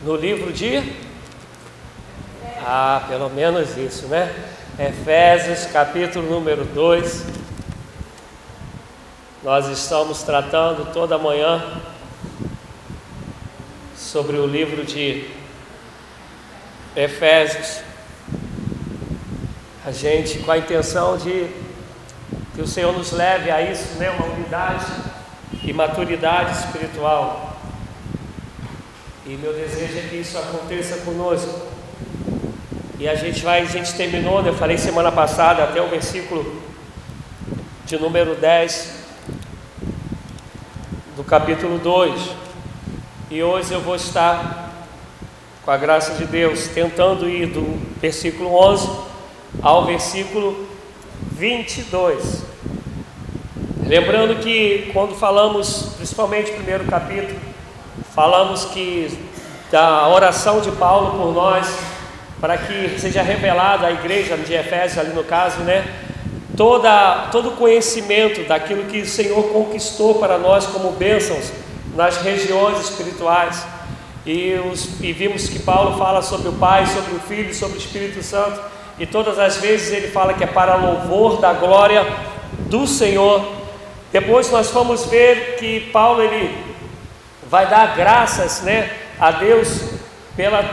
no livro de. Ah, pelo menos isso, né? Efésios, capítulo número 2. Nós estamos tratando toda manhã sobre o livro de Efésios. A gente, com a intenção de que o Senhor nos leve a isso, né? Uma unidade e maturidade espiritual. E meu desejo é que isso aconteça conosco. E a gente vai, a gente terminou, né? eu falei semana passada, até o versículo de número 10 do capítulo 2. E hoje eu vou estar, com a graça de Deus, tentando ir do versículo 11 ao versículo 22. Lembrando que quando falamos, principalmente no primeiro capítulo, falamos que da oração de Paulo por nós, para que seja revelada à igreja de Efésios, ali no caso, né? Toda, todo o conhecimento daquilo que o Senhor conquistou para nós como bênçãos nas regiões espirituais. E, os, e vimos que Paulo fala sobre o Pai, sobre o Filho, sobre o Espírito Santo, e todas as vezes ele fala que é para louvor da glória do Senhor. Depois nós fomos ver que Paulo ele vai dar graças né, a Deus pela,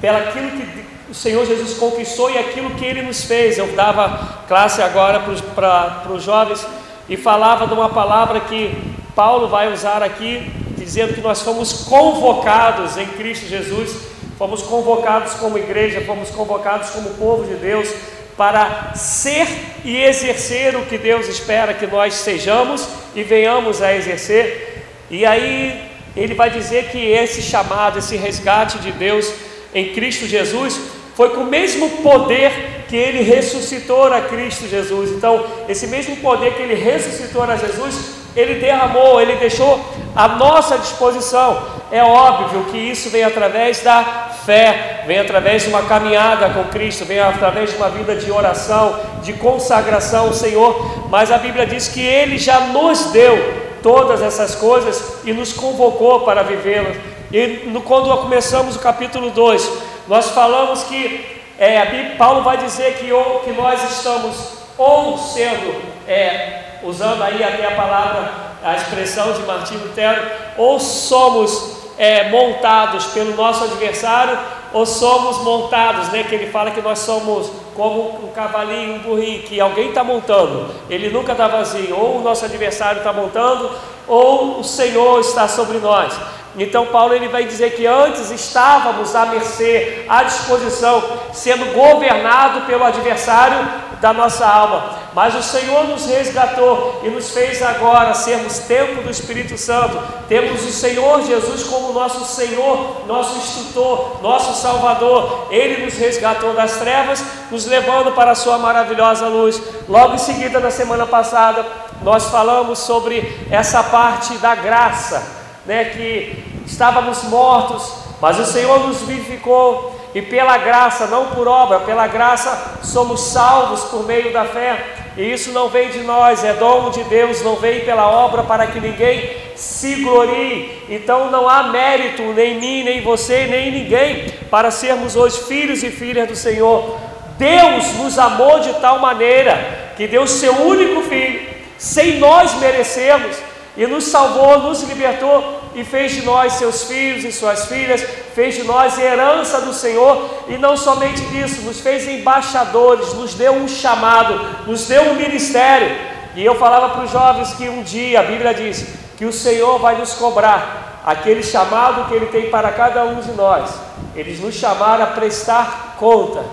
pela aquilo que o Senhor Jesus conquistou e aquilo que Ele nos fez. Eu dava classe agora para os jovens e falava de uma palavra que Paulo vai usar aqui, dizendo que nós fomos convocados em Cristo Jesus, fomos convocados como igreja, fomos convocados como povo de Deus para ser e exercer o que Deus espera que nós sejamos e venhamos a exercer. E aí ele vai dizer que esse chamado, esse resgate de Deus em Cristo Jesus foi com o mesmo poder que ele ressuscitou a Cristo Jesus. Então, esse mesmo poder que ele ressuscitou a Jesus, ele derramou, ele deixou à nossa disposição. É óbvio que isso vem através da fé, vem através de uma caminhada com Cristo, vem através de uma vida de oração, de consagração ao Senhor, mas a Bíblia diz que ele já nos deu todas essas coisas e nos convocou para vivê-las. E no, quando começamos o capítulo 2, nós falamos que é, Paulo vai dizer que, ou, que nós estamos ou sendo, é, usando aí até a palavra, a expressão de Martinho Lutero, ou somos é, montados pelo nosso adversário, ou somos montados, né? Que ele fala que nós somos como um cavalinho, um burrinho, que alguém está montando, ele nunca está vazio, ou o nosso adversário está montando, ou o Senhor está sobre nós. Então Paulo ele vai dizer que antes estávamos à mercê, à disposição, sendo governado pelo adversário da nossa alma. Mas o Senhor nos resgatou e nos fez agora sermos templo do Espírito Santo. Temos o Senhor Jesus como nosso Senhor, nosso instrutor, nosso Salvador. Ele nos resgatou das trevas, nos levando para a sua maravilhosa luz. Logo em seguida, na semana passada, nós falamos sobre essa parte da graça, né, que estávamos mortos, mas o Senhor nos vivificou e pela graça, não por obra, pela graça somos salvos por meio da fé. E isso não vem de nós, é dom de Deus, não vem pela obra para que ninguém se glorie. Então não há mérito nem em mim, nem em você, nem em ninguém para sermos hoje filhos e filhas do Senhor. Deus nos amou de tal maneira que deu seu único filho, sem nós merecermos, e nos salvou, nos libertou e fez de nós seus filhos e suas filhas, fez de nós herança do Senhor, e não somente isso, nos fez embaixadores, nos deu um chamado, nos deu um ministério. E eu falava para os jovens que um dia, a Bíblia diz, que o Senhor vai nos cobrar aquele chamado que Ele tem para cada um de nós. Eles nos chamaram a prestar conta.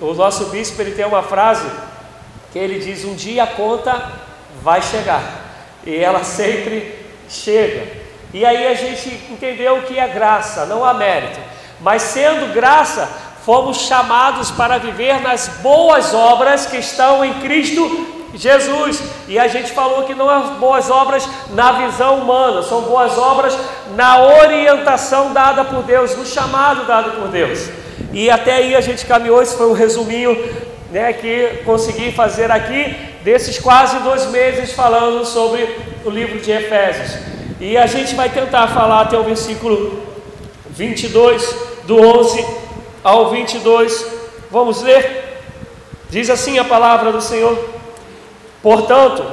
O nosso bispo ele tem uma frase que ele diz: um dia a conta vai chegar, e ela sempre chega. E aí a gente entendeu que é graça, não há mérito. Mas sendo graça, fomos chamados para viver nas boas obras que estão em Cristo Jesus. E a gente falou que não são boas obras na visão humana, são boas obras na orientação dada por Deus, no chamado dado por Deus. E até aí a gente caminhou, esse foi um resuminho né, que consegui fazer aqui, desses quase dois meses falando sobre o livro de Efésios. E a gente vai tentar falar até o versículo 22, do 11 ao 22. Vamos ler? Diz assim a palavra do Senhor: Portanto,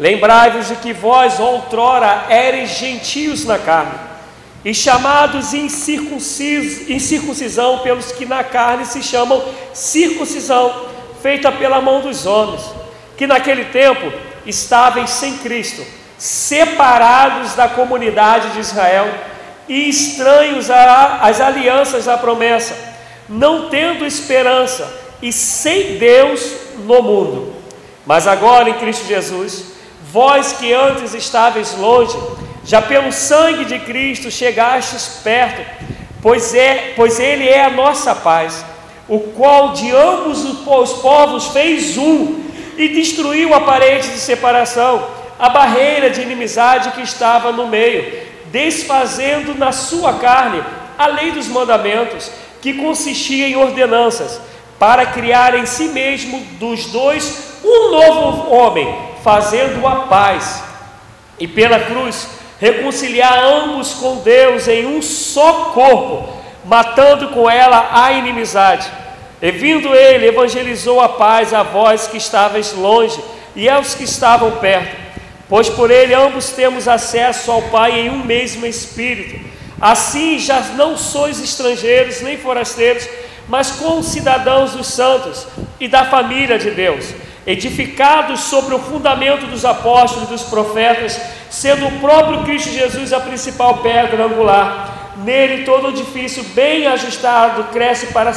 lembrai-vos de que vós outrora eres gentios na carne, e chamados incircuncisão pelos que na carne se chamam circuncisão, feita pela mão dos homens, que naquele tempo estavam sem Cristo, separados da comunidade de Israel e estranhos às alianças da promessa, não tendo esperança e sem Deus no mundo. Mas agora em Cristo Jesus, vós que antes estáveis longe, já pelo sangue de Cristo chegastes perto, pois, é, pois Ele é a nossa paz, o qual de ambos os povos fez um e destruiu a parede de separação, a barreira de inimizade que estava no meio desfazendo na sua carne a lei dos mandamentos, que consistia em ordenanças, para criar em si mesmo dos dois um novo homem, fazendo a paz, e pela cruz reconciliar ambos com Deus em um só corpo, matando com ela a inimizade. E vindo ele, evangelizou a paz a vós que estavais longe e aos que estavam perto pois por ele ambos temos acesso ao Pai em um mesmo Espírito. Assim já não sois estrangeiros nem forasteiros, mas cidadãos dos santos e da família de Deus, edificados sobre o fundamento dos apóstolos e dos profetas, sendo o próprio Cristo Jesus a principal pedra angular. Nele todo edifício bem ajustado cresce para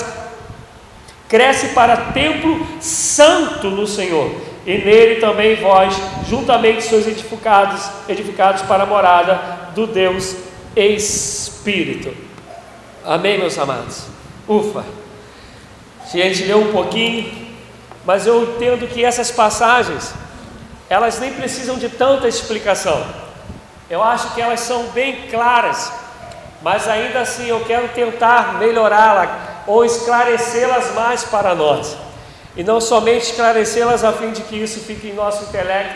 cresce para templo santo no Senhor e nele também vós, juntamente sois edificados, edificados para a morada do Deus Espírito. Amém, meus amados? Ufa! A gente leu um pouquinho, mas eu entendo que essas passagens, elas nem precisam de tanta explicação. Eu acho que elas são bem claras, mas ainda assim eu quero tentar melhorá-la ou esclarecê-las mais para nós e não somente esclarecê-las a fim de que isso fique em nosso intelecto,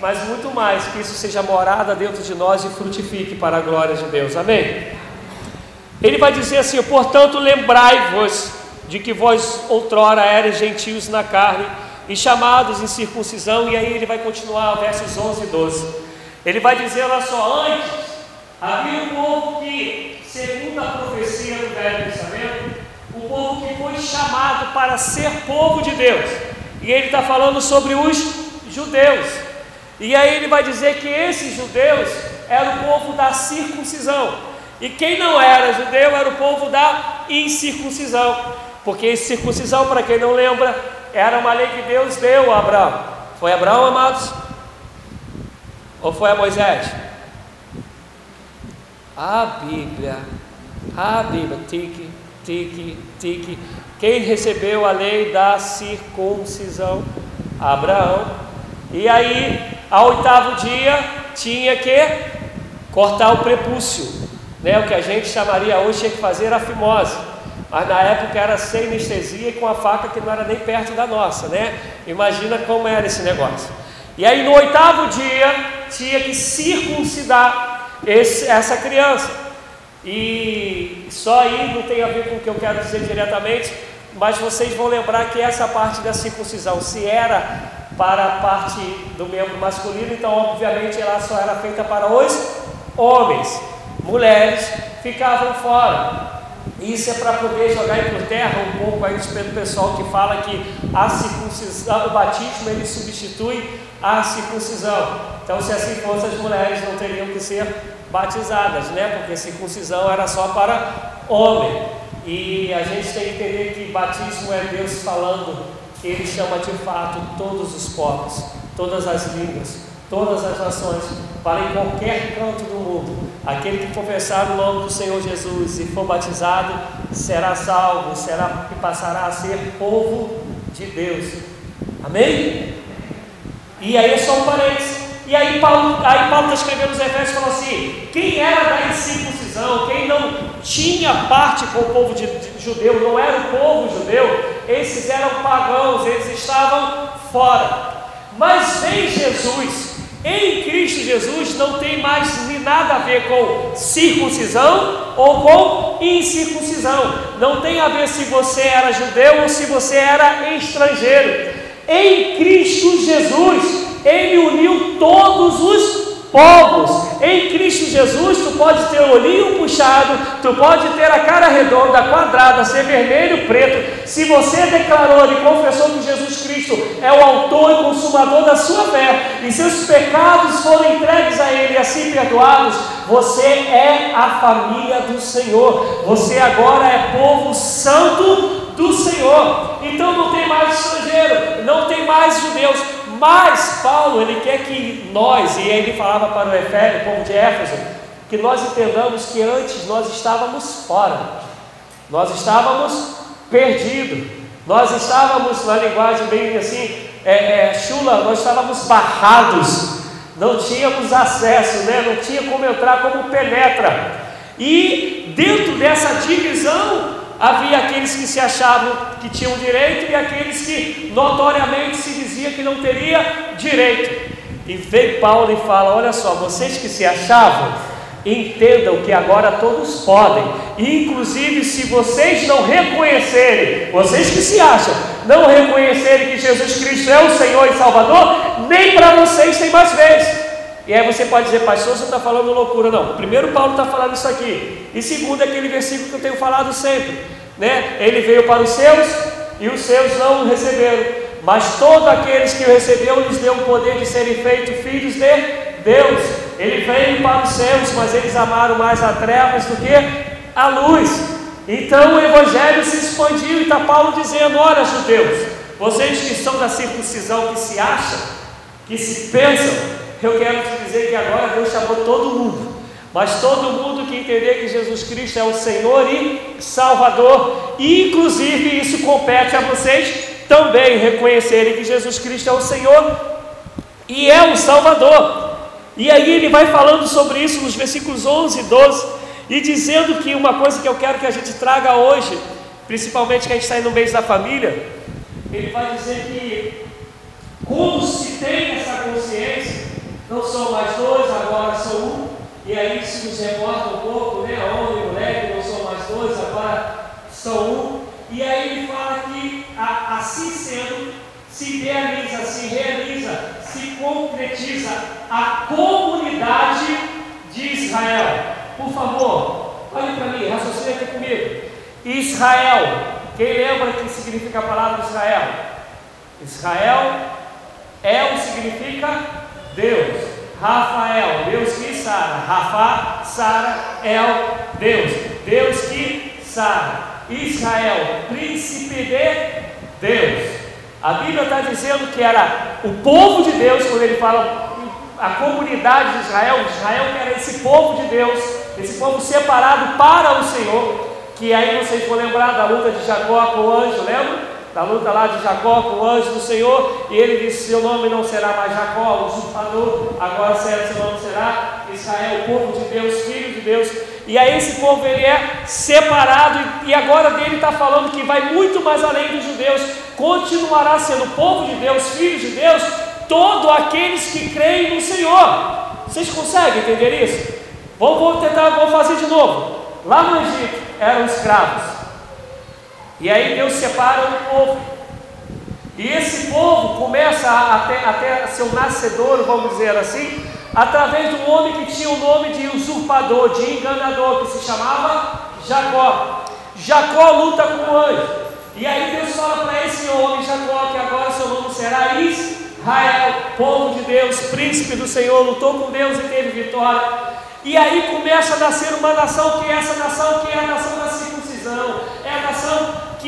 mas muito mais, que isso seja morada dentro de nós e frutifique para a glória de Deus. Amém? Ele vai dizer assim: portanto, lembrai-vos de que vós outrora eres gentios na carne e chamados em circuncisão, e aí ele vai continuar, versos 11 e 12. Ele vai dizer, olha só, antes havia um povo que, segundo a profecia do Velho Testamento, o povo que foi chamado para ser povo de Deus. E ele está falando sobre os judeus. E aí ele vai dizer que esses judeus eram o povo da circuncisão. E quem não era judeu era o povo da incircuncisão. Porque circuncisão, para quem não lembra, era uma lei que Deus deu a Abraão. Foi Abraão, amados? Ou foi a Moisés? A Bíblia, a Bíblia, tique, tique, tique. Quem recebeu a lei da circuncisão? Abraão. E aí, ao oitavo dia, tinha que cortar o prepúcio, né? O que a gente chamaria hoje tinha que fazer a fimose. Mas na época era sem anestesia e com a faca que não era nem perto da nossa, né? Imagina como era esse negócio. E aí no oitavo dia tinha que circuncidar esse, essa criança. E só aí não tem a ver com o que eu quero dizer diretamente, mas vocês vão lembrar que essa parte da circuncisão, se era para a parte do membro masculino, então obviamente ela só era feita para os homens. Mulheres ficavam fora. Isso é para poder jogar por terra um pouco aí do pessoal que fala que a circuncisão, o batismo ele substitui a circuncisão. Então, se assim fosse, as mulheres não teriam que ser batizadas, né? Porque circuncisão era só para homem. E a gente tem que entender que batismo é Deus falando que Ele chama de fato todos os povos, todas as línguas, todas as nações, para em qualquer canto do mundo. Aquele que confessar o nome do Senhor Jesus e for batizado será salvo, será e passará a ser povo de Deus. Amém? E aí é só um parênteses. E aí Paulo aí Paulo está escrevendo os Efésios e falou assim: quem era da incircuncisão, quem não tinha parte com o povo de, de, judeu, não era o povo judeu, esses eram pagãos, eles estavam fora. Mas em Jesus, em Cristo Jesus, não tem mais nada a ver com circuncisão ou com incircuncisão. Não tem a ver se você era judeu ou se você era estrangeiro. Em Cristo Jesus, Ele uniu todos os povos. Em Cristo Jesus, pode ter o olhinho puxado, tu pode ter a cara redonda, quadrada, ser vermelho, preto. Se você declarou e confessou que Jesus Cristo é o autor e consumador da sua fé, e seus pecados foram entregues a Ele e assim perdoados, você é a família do Senhor. Você agora é povo santo do Senhor. Então não tem mais estrangeiro, não tem mais judeus, mas Paulo, ele quer que nós, e ele falava para o Efésio, povo de Éfeso, que nós entendamos que antes nós estávamos fora, nós estávamos perdidos, nós estávamos, na linguagem bem assim, é, é, chula, nós estávamos barrados, não tínhamos acesso, né? não tinha como entrar, como penetra. E dentro dessa divisão, havia aqueles que se achavam que tinham direito e aqueles que notoriamente se dizia que não teria direito. E vem Paulo e fala: Olha só, vocês que se achavam, entendam que agora todos podem, inclusive se vocês não reconhecerem, vocês que se acham, não reconhecerem que Jesus Cristo é o Senhor e Salvador, nem para vocês tem mais vez. E aí você pode dizer, pastor, você está falando loucura. Não, primeiro Paulo está falando isso aqui. E segundo, aquele versículo que eu tenho falado sempre. Né? Ele veio para os seus e os seus não o receberam. Mas todos aqueles que o receberam lhes deu o poder de serem feitos filhos de Deus. Ele veio para os seus, mas eles amaram mais a trevas do que a luz. Então o evangelho se expandiu e está Paulo dizendo: Olha, judeus, vocês que são da circuncisão, que se acham, que se pensam, eu quero te dizer que agora Deus chamou todo mundo, mas todo mundo que entender que Jesus Cristo é o Senhor e Salvador, e inclusive isso compete a vocês também reconhecerem que Jesus Cristo é o Senhor e é o Salvador. E aí ele vai falando sobre isso nos versículos 11 e 12, e dizendo que uma coisa que eu quero que a gente traga hoje, principalmente que a gente está no mês da família, ele vai dizer que como se tem essa consciência não são mais dois, agora são um. E aí se nos reporta um pouco, né? Homem e mulher, não são mais dois, agora são um. E aí ele fala que assim sendo, se realiza, se realiza, concretiza a comunidade de Israel. Por favor, olhe para mim, raciocine aqui comigo. Israel, quem lembra que significa a palavra Israel? Israel é o significa Deus. Rafael, Deus que sara. Rafa, Sara, El, Deus. Deus que sara. Israel, príncipe de Deus. A Bíblia está dizendo que era o povo de Deus, quando ele fala a comunidade de Israel, Israel que era esse povo de Deus, esse povo separado para o Senhor, que aí vocês vão lembrar da luta de Jacó com o anjo, lembra? Da luta lá de Jacó com o anjo do Senhor, e ele disse: Seu nome não será mais Jacó, o usurpador, agora seu nome será Israel, o povo de Deus, filho de Deus. E aí esse povo ele é separado, e agora dele está falando que vai muito mais além dos judeus, continuará sendo povo de Deus, filho de Deus, todos aqueles que creem no Senhor. Vocês conseguem entender isso? Vamos, vamos tentar, vamos fazer de novo. Lá no Egito eram escravos. E aí Deus separa um povo. E esse povo começa até, até seu nascedor, vamos dizer assim, através de um homem que tinha o nome de usurpador, de enganador, que se chamava Jacó. Jacó luta com o anjo. E aí Deus fala para esse homem, Jacó, que agora seu nome será Israel, povo de Deus, príncipe do Senhor, lutou com Deus e teve vitória. E aí começa a nascer uma nação, que é essa nação, que é a nação da circuncisão, a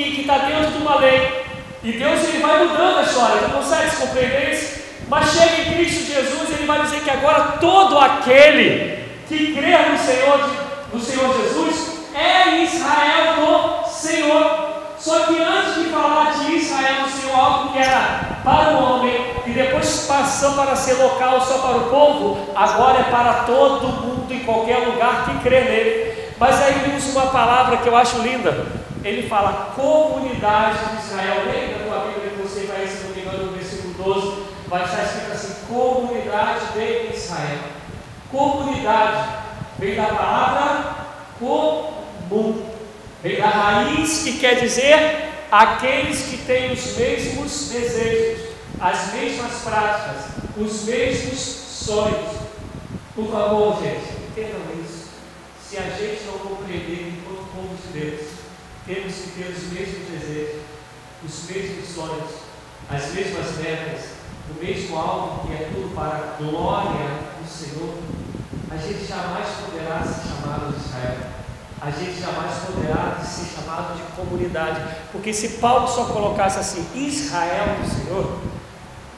que está dentro de uma lei. E Deus ele vai mudando a história, não consegue compreender isso? Mas chega em Cristo Jesus, ele vai dizer que agora todo aquele que crê no Senhor, no Senhor Jesus é Israel do Senhor. Só que antes de falar de Israel do Senhor, algo que era para o homem e depois passou para ser local só para o povo, agora é para todo mundo em qualquer lugar que crê nele. Mas aí ele usa uma palavra que eu acho linda ele fala comunidade de Israel. Lembra da tua Bíblia que você vai, se não me engano, no versículo 12, vai estar escrito assim: comunidade de Israel. Comunidade vem da palavra comum, vem da raiz que quer dizer aqueles que têm os mesmos desejos, as mesmas práticas, os mesmos sonhos. Por favor, gente, entendam isso. Se a gente não compreender enquanto povo de Deus, temos que ter os mesmos desejos, os mesmos sonhos, as mesmas metas, o mesmo alvo que é tudo para a glória do Senhor, a gente jamais poderá ser chamado de Israel. A gente jamais poderá ser chamado de comunidade. Porque se Paulo só colocasse assim, Israel do Senhor,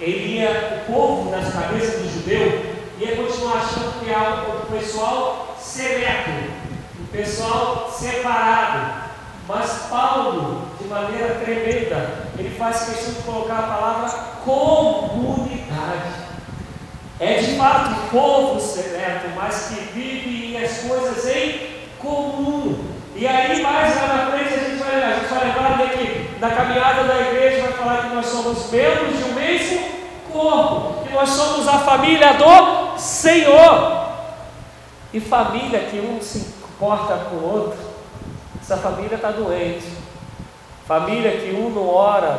ele ia, o povo nas cabeças do judeu, ia continuar achando que é o pessoal seleto, o pessoal separado. Mas Paulo, de maneira tremenda, ele faz questão de colocar a palavra comunidade. É de fato um povo seleto, mas que vive as coisas em comum. E aí, mais lá na frente, a gente vai, vai lembrar que na caminhada da igreja vai falar que nós somos membros de um mesmo corpo, que nós somos a família do Senhor. E família que um se importa com o outro, essa família está doente. Família que um não ora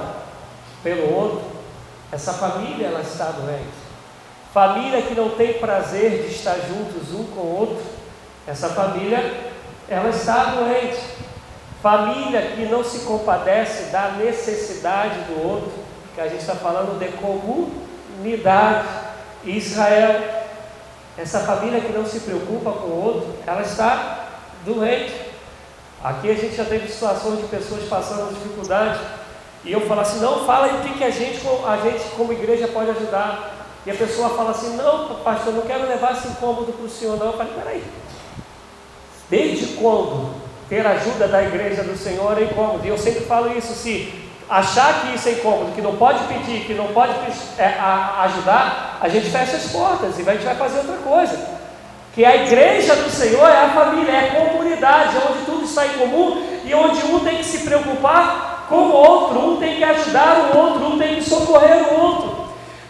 pelo outro, essa família ela está doente. Família que não tem prazer de estar juntos um com o outro, essa família ela está doente. Família que não se compadece da necessidade do outro, que a gente está falando de comunidade. Israel, essa família que não se preocupa com o outro, ela está doente. Aqui a gente já teve situações de pessoas passando dificuldade, e eu falo assim, não, fala o que, que a, gente, a gente como igreja pode ajudar. E a pessoa fala assim, não, pastor, não quero levar esse incômodo para o senhor, não. Eu falei, peraí, Desde quando ter ajuda da igreja do Senhor é incômodo? E eu sempre falo isso: se achar que isso é incômodo, que não pode pedir, que não pode é, a, ajudar, a gente fecha as portas e a gente vai fazer outra coisa. Que a igreja do Senhor é a família, é a comunidade, é onde tudo está em comum e onde um tem que se preocupar com o outro, um tem que ajudar o outro, um tem que socorrer o outro.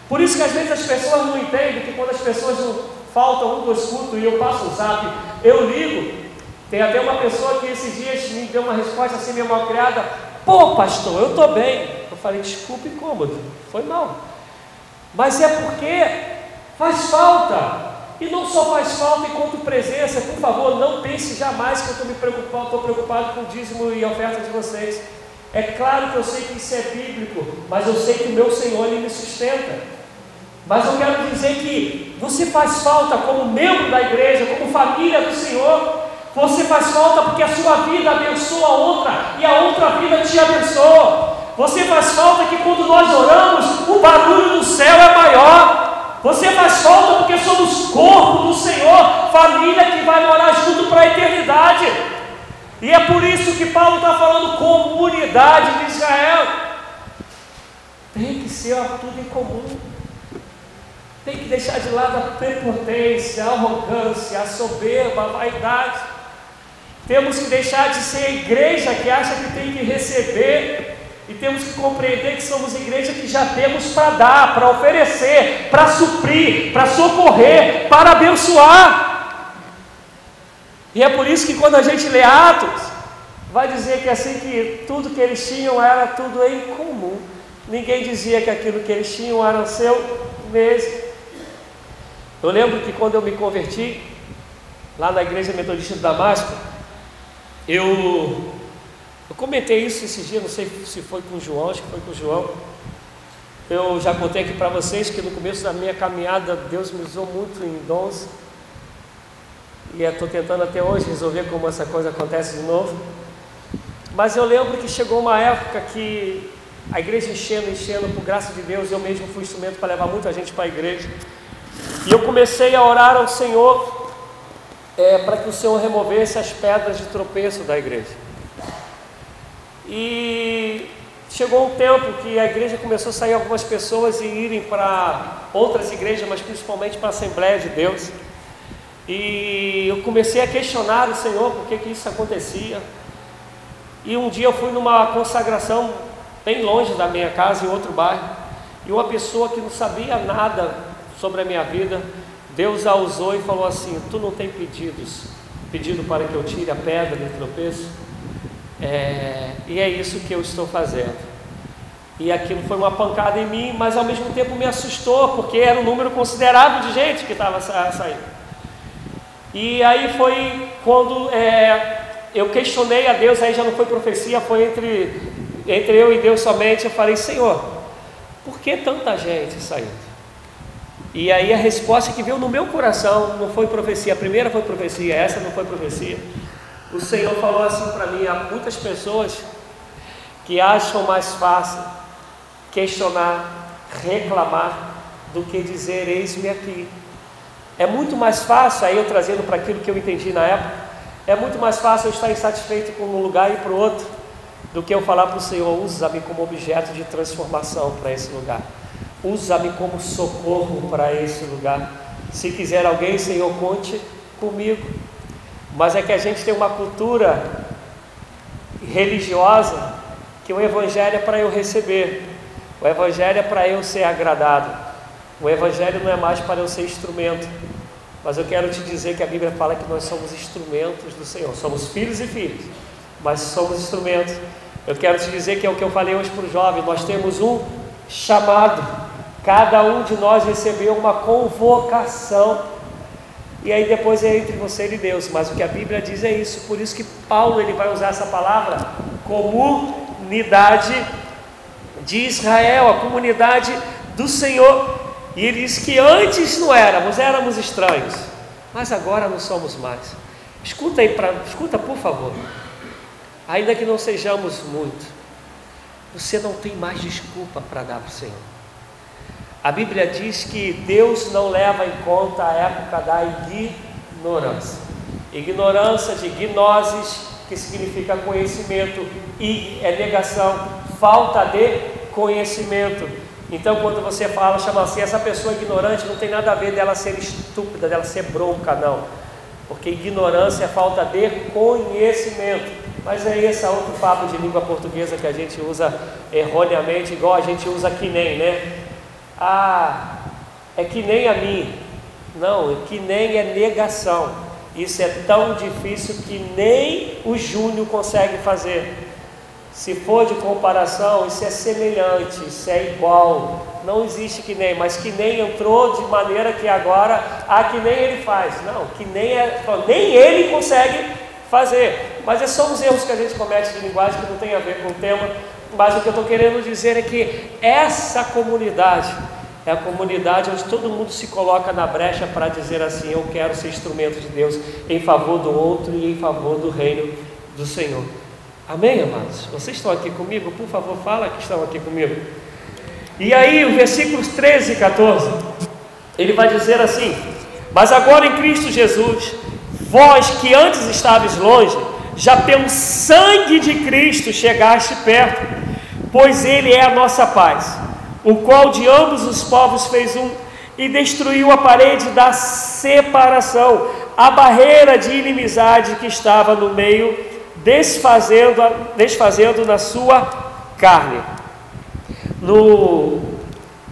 Por isso que às vezes as pessoas não entendem que quando as pessoas faltam um dos cultos e eu passo o zap, eu ligo, tem até uma pessoa que esses dias me deu uma resposta assim, meio mal criada: Pô, pastor, eu estou bem. Eu falei: Desculpe, incômodo, foi mal. Mas é porque faz falta. E não só faz falta enquanto presença, por favor, não pense jamais que eu estou me preocupado, estou preocupado com o dízimo e a oferta de vocês. É claro que eu sei que isso é bíblico, mas eu sei que o meu Senhor ele me sustenta. Mas eu quero dizer que você faz falta como membro da igreja, como família do Senhor, você faz falta porque a sua vida abençoa a outra e a outra vida te abençoa. Você faz falta que quando nós oramos, o barulho do céu é maior. Você faz falta porque somos corpo do Senhor, família que vai morar junto para a eternidade. E é por isso que Paulo está falando comunidade de Israel. Tem que ser tudo em comum. Tem que deixar de lado a prepotência, a arrogância, a soberba, a vaidade. Temos que deixar de ser a igreja que acha que tem que receber e temos que compreender que somos igreja que já temos para dar, para oferecer, para suprir, para socorrer, para abençoar. E é por isso que quando a gente lê Atos, vai dizer que assim que tudo que eles tinham era tudo em comum. Ninguém dizia que aquilo que eles tinham era seu mesmo. Eu lembro que quando eu me converti, lá na igreja metodista de Damasco, eu, eu comentei isso esse dia, não sei se foi com o João, acho que foi com o João. Eu já contei aqui para vocês que no começo da minha caminhada Deus me usou muito em dons. E estou tentando até hoje resolver como essa coisa acontece de novo. Mas eu lembro que chegou uma época que a igreja enchendo, enchendo, por graça de Deus, eu mesmo fui instrumento para levar muita gente para a igreja. E eu comecei a orar ao Senhor é, para que o Senhor removesse as pedras de tropeço da igreja. E chegou um tempo que a igreja começou a sair algumas pessoas e irem para outras igrejas, mas principalmente para a Assembleia de Deus. E eu comecei a questionar o Senhor por que, que isso acontecia. E um dia eu fui numa consagração bem longe da minha casa, em outro bairro, e uma pessoa que não sabia nada sobre a minha vida Deus a usou e falou assim: Tu não tem pedidos, pedido para que eu tire a pedra do tropeço? É, e é isso que eu estou fazendo. E aquilo foi uma pancada em mim, mas ao mesmo tempo me assustou, porque era um número considerável de gente que estava saindo. E aí foi quando é, eu questionei a Deus, aí já não foi profecia, foi entre, entre eu e Deus somente. Eu falei, Senhor, por que tanta gente saindo? E aí a resposta que veio no meu coração não foi profecia, a primeira foi profecia, essa não foi profecia. O Senhor falou assim para mim: há muitas pessoas que acham mais fácil questionar, reclamar, do que dizer: Eis-me aqui. É muito mais fácil, aí eu trazendo para aquilo que eu entendi na época, é muito mais fácil eu estar insatisfeito com um lugar e para o outro, do que eu falar para o Senhor: usa-me como objeto de transformação para esse lugar, usa-me como socorro para esse lugar. Se quiser alguém, Senhor, conte comigo. Mas é que a gente tem uma cultura religiosa que o Evangelho é para eu receber, o Evangelho é para eu ser agradado, o Evangelho não é mais para eu ser instrumento. Mas eu quero te dizer que a Bíblia fala que nós somos instrumentos do Senhor, somos filhos e filhos, mas somos instrumentos. Eu quero te dizer que é o que eu falei hoje para o jovem: nós temos um chamado, cada um de nós recebeu uma convocação e aí depois é entre você e Deus, mas o que a Bíblia diz é isso, por isso que Paulo ele vai usar essa palavra comunidade de Israel, a comunidade do Senhor. E ele diz que antes não éramos, éramos estranhos, mas agora não somos mais. Escuta aí, pra, escuta por favor. Ainda que não sejamos muito, você não tem mais desculpa para dar para o Senhor. A Bíblia diz que Deus não leva em conta a época da ignorância. Ignorância de gnosis, que significa conhecimento, e é negação, falta de conhecimento. Então, quando você fala, chama assim, essa pessoa ignorante não tem nada a ver dela ser estúpida, dela ser bronca, não. Porque ignorância é falta de conhecimento. Mas é esse outro papo de língua portuguesa que a gente usa erroneamente, igual a gente usa que nem, né? Ah, é que nem a mim. Não, é que nem é negação. Isso é tão difícil que nem o Júnior consegue fazer. Se for de comparação, isso é semelhante, isso é igual. Não existe que nem, mas que nem entrou de maneira que agora, ah, que nem ele faz. Não, que nem é, nem ele consegue fazer. Mas é só os erros que a gente comete de linguagem que não tem a ver com o tema mas o que eu estou querendo dizer é que essa comunidade é a comunidade onde todo mundo se coloca na brecha para dizer assim: Eu quero ser instrumento de Deus em favor do outro e em favor do reino do Senhor. Amém, amados? Vocês estão aqui comigo? Por favor, fala que estão aqui comigo. E aí, o versículos 13 e 14, ele vai dizer assim: Mas agora em Cristo Jesus, vós que antes estáveis longe, já pelo sangue de Cristo chegaste perto, pois Ele é a nossa paz, o qual de ambos os povos fez um e destruiu a parede da separação, a barreira de inimizade que estava no meio, desfazendo, desfazendo na sua carne. No,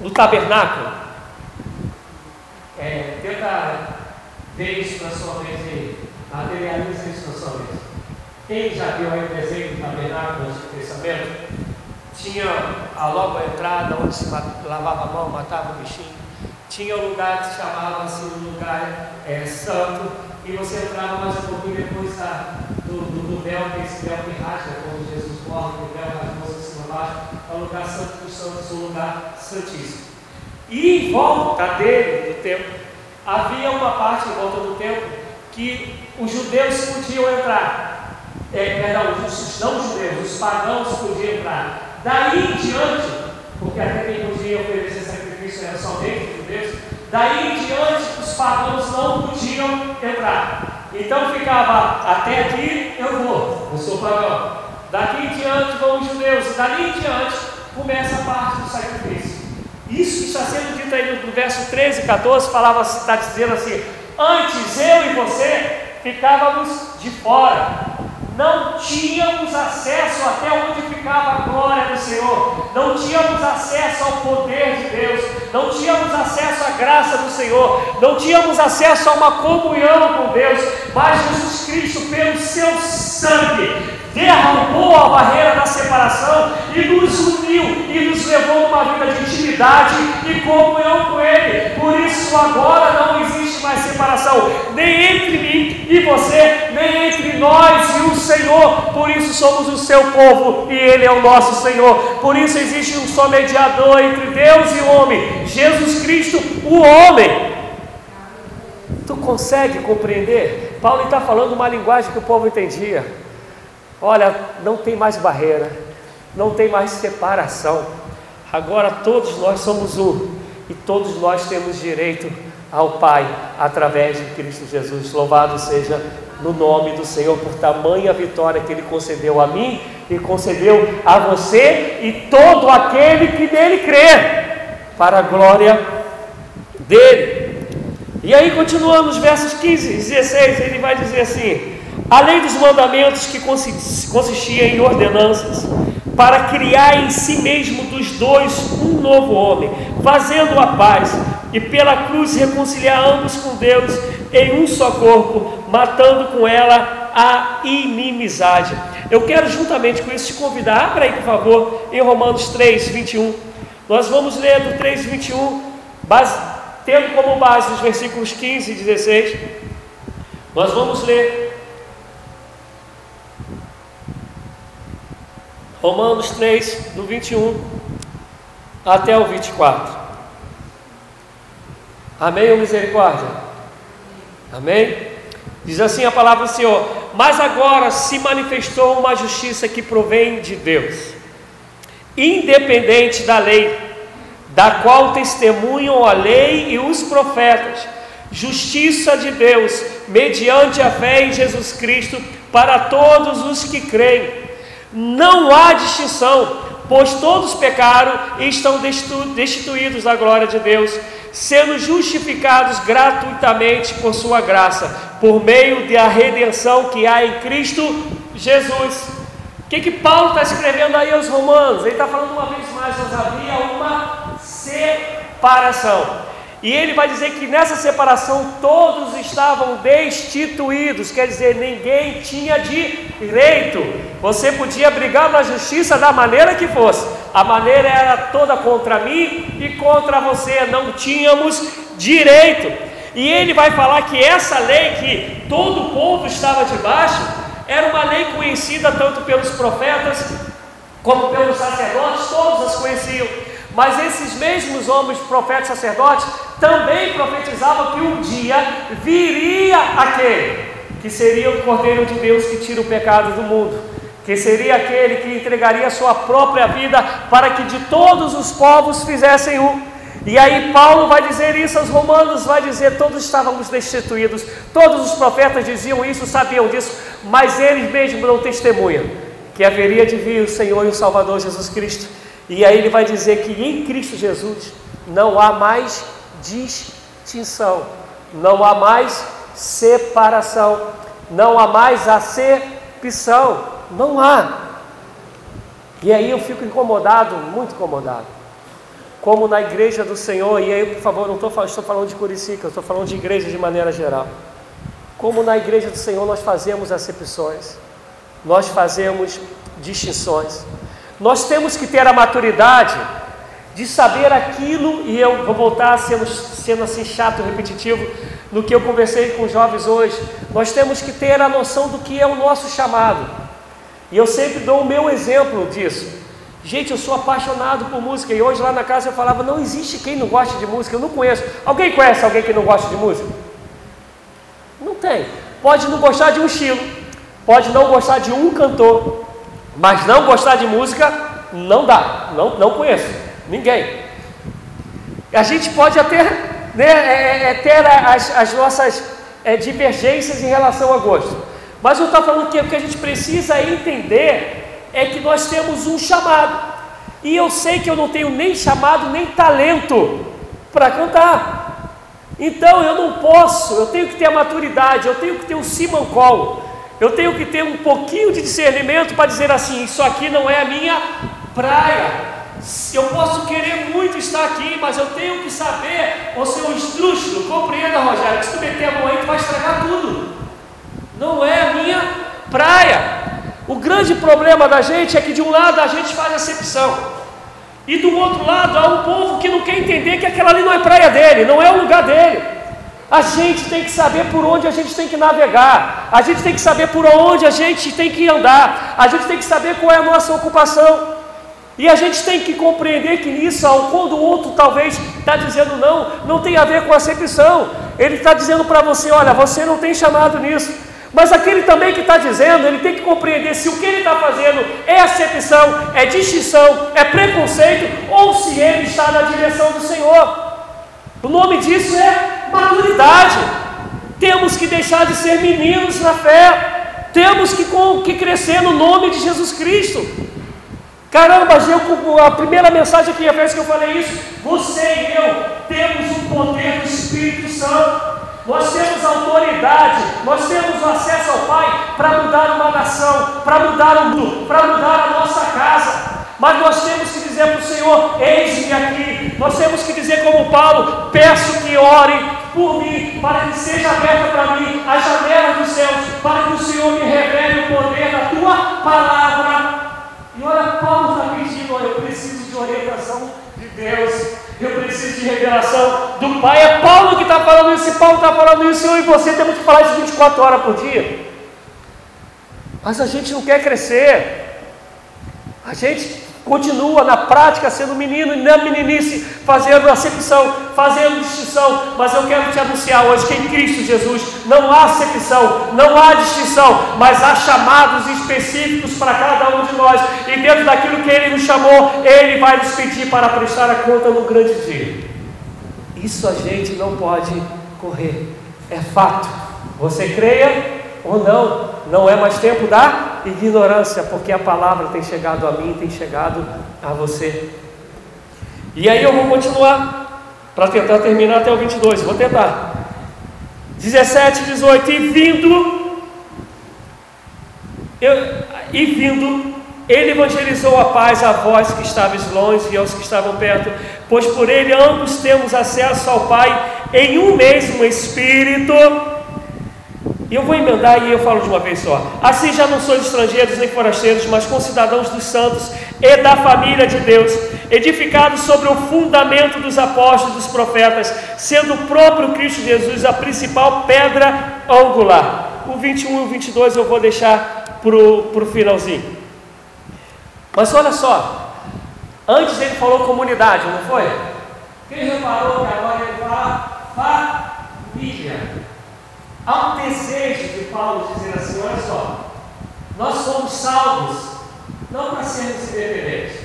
no tabernáculo, é, tenta ver isso na sua aí, materializa isso na sua vez. Quem já viu aí o desenho do tabernáculo de pensamento? Tinha a logo entrada onde se lavava a mão, matava o bichinho. Tinha um lugar que se chamava assim, um lugar é, santo, e você entrava mais um pouquinho depois da, do, do, do véu, que é esse véu que rasga quando Jesus morre, o véu rasgou se cima baixo, é o lugar santo dos santos, o lugar santíssimo. E em volta dele, do templo, havia uma parte em volta do templo que os judeus podiam entrar é, perdão, os não judeus, os pagãos podiam entrar. Daí em diante, porque até quem podia oferecer sacrifício era somente os judeus, daí em diante os pagãos não podiam entrar. Então ficava, até aqui eu vou, eu sou pagão. Daqui em diante vão os judeus, dali em diante começa a parte do sacrifício. Isso que está sendo dito aí no verso 13 e 14, falava, está dizendo assim, antes eu e você ficávamos de fora, não tínhamos acesso até onde ficava a glória do Senhor, não tínhamos acesso ao poder de Deus, não tínhamos acesso à graça do Senhor, não tínhamos acesso a uma comunhão com Deus, mas Jesus Cristo, pelo seu sangue, derrubou a barreira da separação e nos uniu e nos levou a uma vida de intimidade e comunhão com Ele. Por isso agora não existe mais separação, nem entre mim e você, nem entre nós e o Senhor. Por isso somos o seu povo e Ele é o nosso Senhor. Por isso existe um só mediador entre Deus e o homem, Jesus Cristo, o homem. Tu consegue compreender? Paulo está falando uma linguagem que o povo entendia. Olha, não tem mais barreira, não tem mais separação. Agora todos nós somos um e todos nós temos direito ao Pai através de Cristo Jesus. Louvado seja no nome do Senhor por tamanha vitória que Ele concedeu a mim e concedeu a você e todo aquele que nele crê, para a glória dele. E aí, continuando nos versos 15 e 16, ele vai dizer assim: além dos mandamentos que consistiam em ordenanças, para criar em si mesmo dos dois um novo homem, fazendo a paz, e pela cruz reconciliar ambos com Deus em um só corpo, matando com ela a inimizade. Eu quero juntamente com isso te convidar, abra aí por favor, em Romanos 3, 21. Nós vamos ler do 3, 21, base, tendo como base os versículos 15 e 16. Nós vamos ler Romanos 3, do 21 até o 24. Amém ou misericórdia? Amém? Diz assim a palavra do Senhor: Mas agora se manifestou uma justiça que provém de Deus, independente da lei, da qual testemunham a lei e os profetas, justiça de Deus, mediante a fé em Jesus Cristo, para todos os que creem não há distinção, pois todos pecaram e estão destituídos da glória de Deus, sendo justificados gratuitamente por sua graça, por meio da redenção que há em Cristo Jesus. O que, que Paulo está escrevendo aí aos Romanos? Ele está falando uma vez mais, havia uma separação. E ele vai dizer que nessa separação todos estavam destituídos, quer dizer, ninguém tinha direito. Você podia brigar na justiça da maneira que fosse, a maneira era toda contra mim e contra você, não tínhamos direito. E ele vai falar que essa lei que todo o povo estava debaixo, era uma lei conhecida tanto pelos profetas como pelos sacerdotes, todos as conheciam. Mas esses mesmos homens, profetas e sacerdotes, também profetizavam que um dia viria aquele que seria o Cordeiro de Deus que tira o pecado do mundo, que seria aquele que entregaria a sua própria vida para que de todos os povos fizessem um. E aí Paulo vai dizer isso aos romanos, vai dizer, todos estávamos destituídos, todos os profetas diziam isso, sabiam disso, mas eles mesmos não testemunham que haveria de vir o Senhor e o Salvador Jesus Cristo e aí ele vai dizer que em Cristo Jesus não há mais distinção, não há mais separação, não há mais acepção, não há. E aí eu fico incomodado, muito incomodado. Como na igreja do Senhor, e aí por favor, não estou falando, estou falando de Curicica, estou falando de igreja de maneira geral. Como na igreja do Senhor nós fazemos acepções, nós fazemos distinções. Nós temos que ter a maturidade de saber aquilo, e eu vou voltar sendo, sendo assim chato, repetitivo, no que eu conversei com os jovens hoje. Nós temos que ter a noção do que é o nosso chamado. E eu sempre dou o meu exemplo disso. Gente, eu sou apaixonado por música e hoje lá na casa eu falava: não existe quem não goste de música, eu não conheço. Alguém conhece alguém que não gosta de música? Não tem. Pode não gostar de um estilo, pode não gostar de um cantor, mas não gostar de música não dá, não, não conheço, ninguém. A gente pode até né, é, é, é ter as, as nossas é, divergências em relação a gosto, mas eu estou falando que o que a gente precisa entender é que nós temos um chamado, e eu sei que eu não tenho nem chamado nem talento para cantar, então eu não posso, eu tenho que ter a maturidade, eu tenho que ter o simancol Eu tenho que ter um pouquinho de discernimento para dizer assim: isso aqui não é a minha praia. Eu posso querer muito estar aqui, mas eu tenho que saber, o seu estrúxulo, compreenda, Rogério, que se tu meter a mão aí, tu vai estragar tudo. Não é a minha praia. O grande problema da gente é que de um lado a gente faz acepção, e do outro lado há um povo que não quer entender que aquela ali não é praia dele, não é o lugar dele. A gente tem que saber por onde a gente tem que navegar, a gente tem que saber por onde a gente tem que andar, a gente tem que saber qual é a nossa ocupação. E a gente tem que compreender que nisso, quando o outro talvez está dizendo não, não tem a ver com acepção. Ele está dizendo para você: olha, você não tem chamado nisso. Mas aquele também que está dizendo, ele tem que compreender se o que ele está fazendo é acepção, é distinção, é preconceito, ou se ele está na direção do Senhor. O nome disso é maturidade. Temos que deixar de ser meninos na fé. Temos que, que crescer no nome de Jesus Cristo. Caramba, eu, a primeira mensagem aqui, a vez que eu falei isso, você e eu temos o poder do Espírito Santo. Nós temos autoridade, nós temos acesso ao Pai para mudar uma nação, para mudar o mundo, para mudar a nossa casa. Mas nós temos que dizer para o Senhor: eis-me aqui. Nós temos que dizer, como Paulo: peço que ore por mim, para que seja aberta para mim a janela dos céus, para que o Senhor me revele o poder da tua palavra. E olha, Paulo está pedindo: olha, eu preciso de orientação de Deus, eu preciso de revelação do Pai. É Paulo que está falando isso, Paulo está falando isso, eu e você temos que falar isso 24 horas por dia. Mas a gente não quer crescer. A gente Continua na prática sendo menino e na meninice, fazendo acepção, fazendo distinção. Mas eu quero te anunciar hoje que em Cristo Jesus não há acepção, não há distinção, mas há chamados específicos para cada um de nós. E dentro daquilo que Ele nos chamou, Ele vai nos pedir para prestar a conta no grande dia. Isso a gente não pode correr, é fato. Você creia ou não, não é mais tempo da ignorância, porque a palavra tem chegado a mim, tem chegado a você. E aí eu vou continuar para tentar terminar até o 22, vou tentar. 17, 18, e vindo, eu, e vindo, ele evangelizou a paz a vós que estáveis longe e aos que estavam perto, pois por ele ambos temos acesso ao Pai em um mesmo Espírito. E eu vou emendar e eu falo de uma vez só. Assim já não sois estrangeiros nem forasteiros, mas concidadãos dos santos e da família de Deus, edificados sobre o fundamento dos apóstolos e dos profetas, sendo o próprio Cristo Jesus a principal pedra angular. O 21 e o 22 eu vou deixar para o finalzinho. Mas olha só, antes ele falou comunidade, não foi? Quem reparou que agora ele fala família? Há um desejo de Paulo dizer assim: olha só, nós somos salvos não para sermos independentes,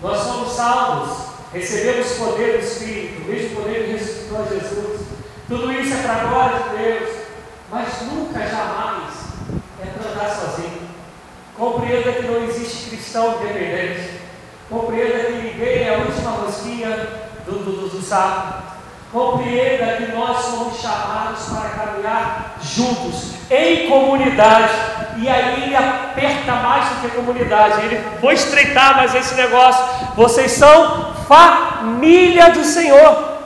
nós somos salvos, recebemos o poder do Espírito, o mesmo poder que ressuscitou Jesus. Tudo isso é para a glória de Deus, mas nunca, jamais é para andar sozinho. Compreenda que não existe cristão independente. Compreenda que ninguém é a última rosquinha do, do, do, do sapo. Compreenda que nós somos chamados para caminhar juntos, em comunidade. E aí ele aperta mais do que comunidade. Ele vou estreitar mais esse negócio. Vocês são família do Senhor.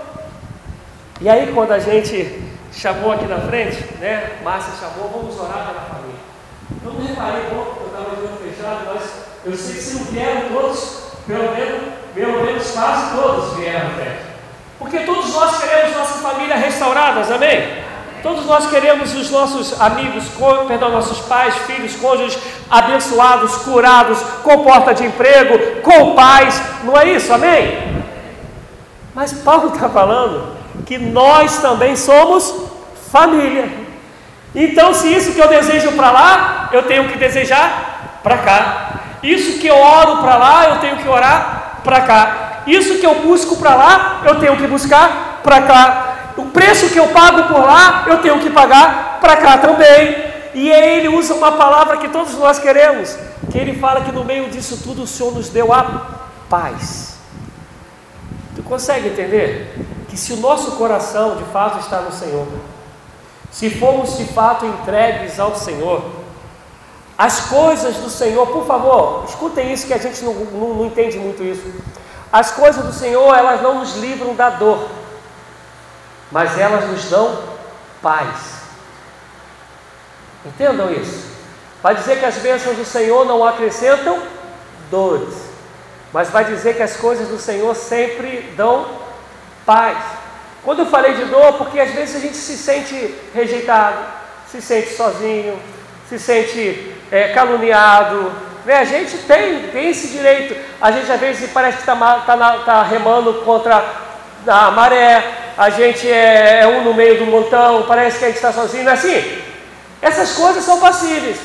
E aí quando a gente chamou aqui na frente, né? Márcia chamou, vamos orar pela família. Eu não reparei pouco, eu estava de fechado, mas eu sei que se não vieram todos, pelo menos, pelo menos quase todos vieram à frente. Porque todos nós queremos nossa família restauradas, amém? Todos nós queremos os nossos amigos, perdão, nossos pais, filhos, cônjuges abençoados, curados, com porta de emprego, com paz, não é isso, amém? Mas Paulo está falando que nós também somos família. Então, se isso que eu desejo para lá, eu tenho que desejar para cá. Isso que eu oro para lá, eu tenho que orar para cá. Isso que eu busco para lá, eu tenho que buscar para cá. O preço que eu pago por lá, eu tenho que pagar para cá também. E aí ele usa uma palavra que todos nós queremos, que ele fala que no meio disso tudo o Senhor nos deu a paz. Tu consegue entender que se o nosso coração de fato está no Senhor, se formos de fato entregues ao Senhor, as coisas do Senhor, por favor, escutem isso que a gente não, não, não entende muito isso. As coisas do Senhor, elas não nos livram da dor, mas elas nos dão paz. Entendam isso. Vai dizer que as bênçãos do Senhor não acrescentam dores, mas vai dizer que as coisas do Senhor sempre dão paz. Quando eu falei de dor, porque às vezes a gente se sente rejeitado, se sente sozinho, se sente é, caluniado. Né? A gente tem, tem esse direito. A gente às vezes parece que está tá, tá remando contra a maré, a gente é, é, um no meio do montão, parece que a gente está sozinho. É assim? Essas coisas são passíveis.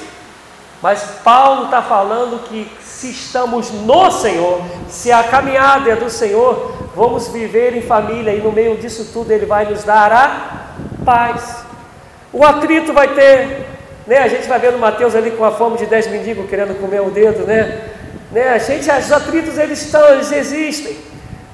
Mas Paulo está falando que se estamos no Senhor, se a caminhada é do Senhor, vamos viver em família e no meio disso tudo Ele vai nos dar a paz. O atrito vai ter, né? A gente vai vendo Mateus ali com a fome de dez mendigos querendo comer o dedo, né? né? A gente, os atritos eles estão, eles existem.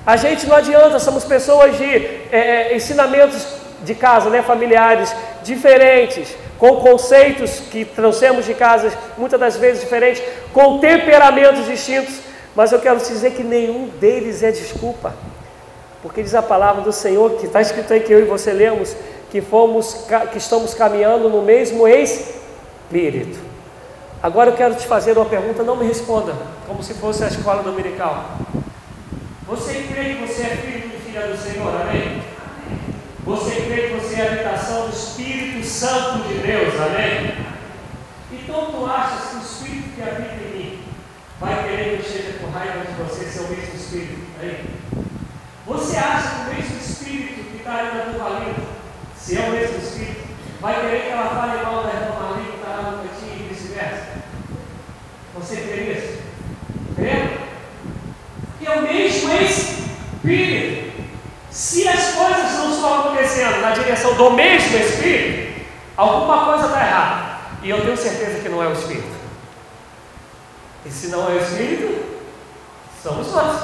A gente não adianta, somos pessoas de é, é ensinamentos de casa, né? Familiares diferentes com conceitos que trouxemos de casas muitas das vezes diferentes, com temperamentos distintos, mas eu quero te dizer que nenhum deles é desculpa, porque diz a palavra do Senhor, que está escrito aí que eu e você lemos, que, fomos, que estamos caminhando no mesmo espírito. Agora eu quero te fazer uma pergunta, não me responda, como se fosse a escola dominical. Você crê que você é filho e filha do Senhor, amém? Você crê que você é habitação do Espírito Santo de Deus, amém? Então tu achas que o Espírito que habita em mim vai querer que eu esteja com raiva de você, seu mesmo Espírito? Aí? Você acha que o mesmo Espírito que está aí na tua língua, se é o mesmo Espírito, vai querer que ela fale mal da irmã Maria que está lá no cantinho e vice-versa? Você crê nisso? Crê? Que é o mesmo Espírito. Se as coisas não estão acontecendo na direção do mesmo Espírito, alguma coisa está errada. E eu tenho certeza que não é o Espírito. E se não é o Espírito, somos nós.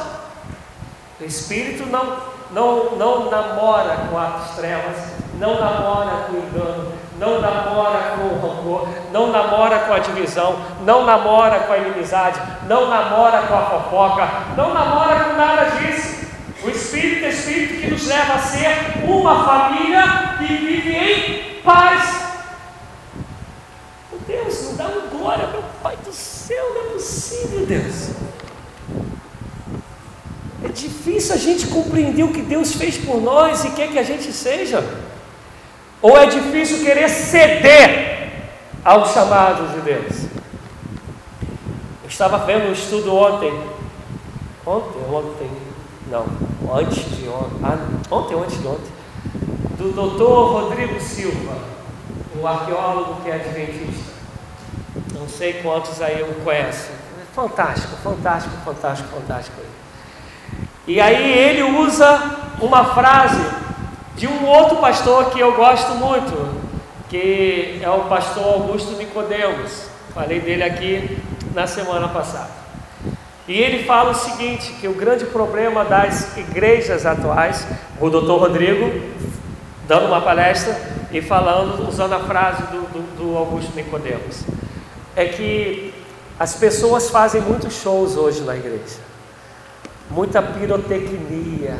O Espírito não, não, não namora com as trevas, não namora com o engano, não namora com o rancor, não namora com a divisão, não namora com a inimizade, não namora com a fofoca, não namora com nada disso. O Espírito é Espírito leva a ser uma família que vive em paz. Meu Deus, não dá um glória, meu Pai do céu, não é possível, Deus. É difícil a gente compreender o que Deus fez por nós e quer que a gente seja. Ou é difícil querer ceder aos chamados de Deus. Eu estava vendo um estudo ontem, ontem, ontem, não, antes de ontem, ah, ontem ou antes de ontem, do doutor Rodrigo Silva, o arqueólogo que é adventista. Não sei quantos aí o conhecem. Fantástico, fantástico, fantástico, fantástico. E aí ele usa uma frase de um outro pastor que eu gosto muito, que é o pastor Augusto Nicodemos. Falei dele aqui na semana passada. E ele fala o seguinte: que o grande problema das igrejas atuais, o doutor Rodrigo, dando uma palestra e falando, usando a frase do, do, do Augusto Nicodemos, é que as pessoas fazem muitos shows hoje na igreja, muita pirotecnia,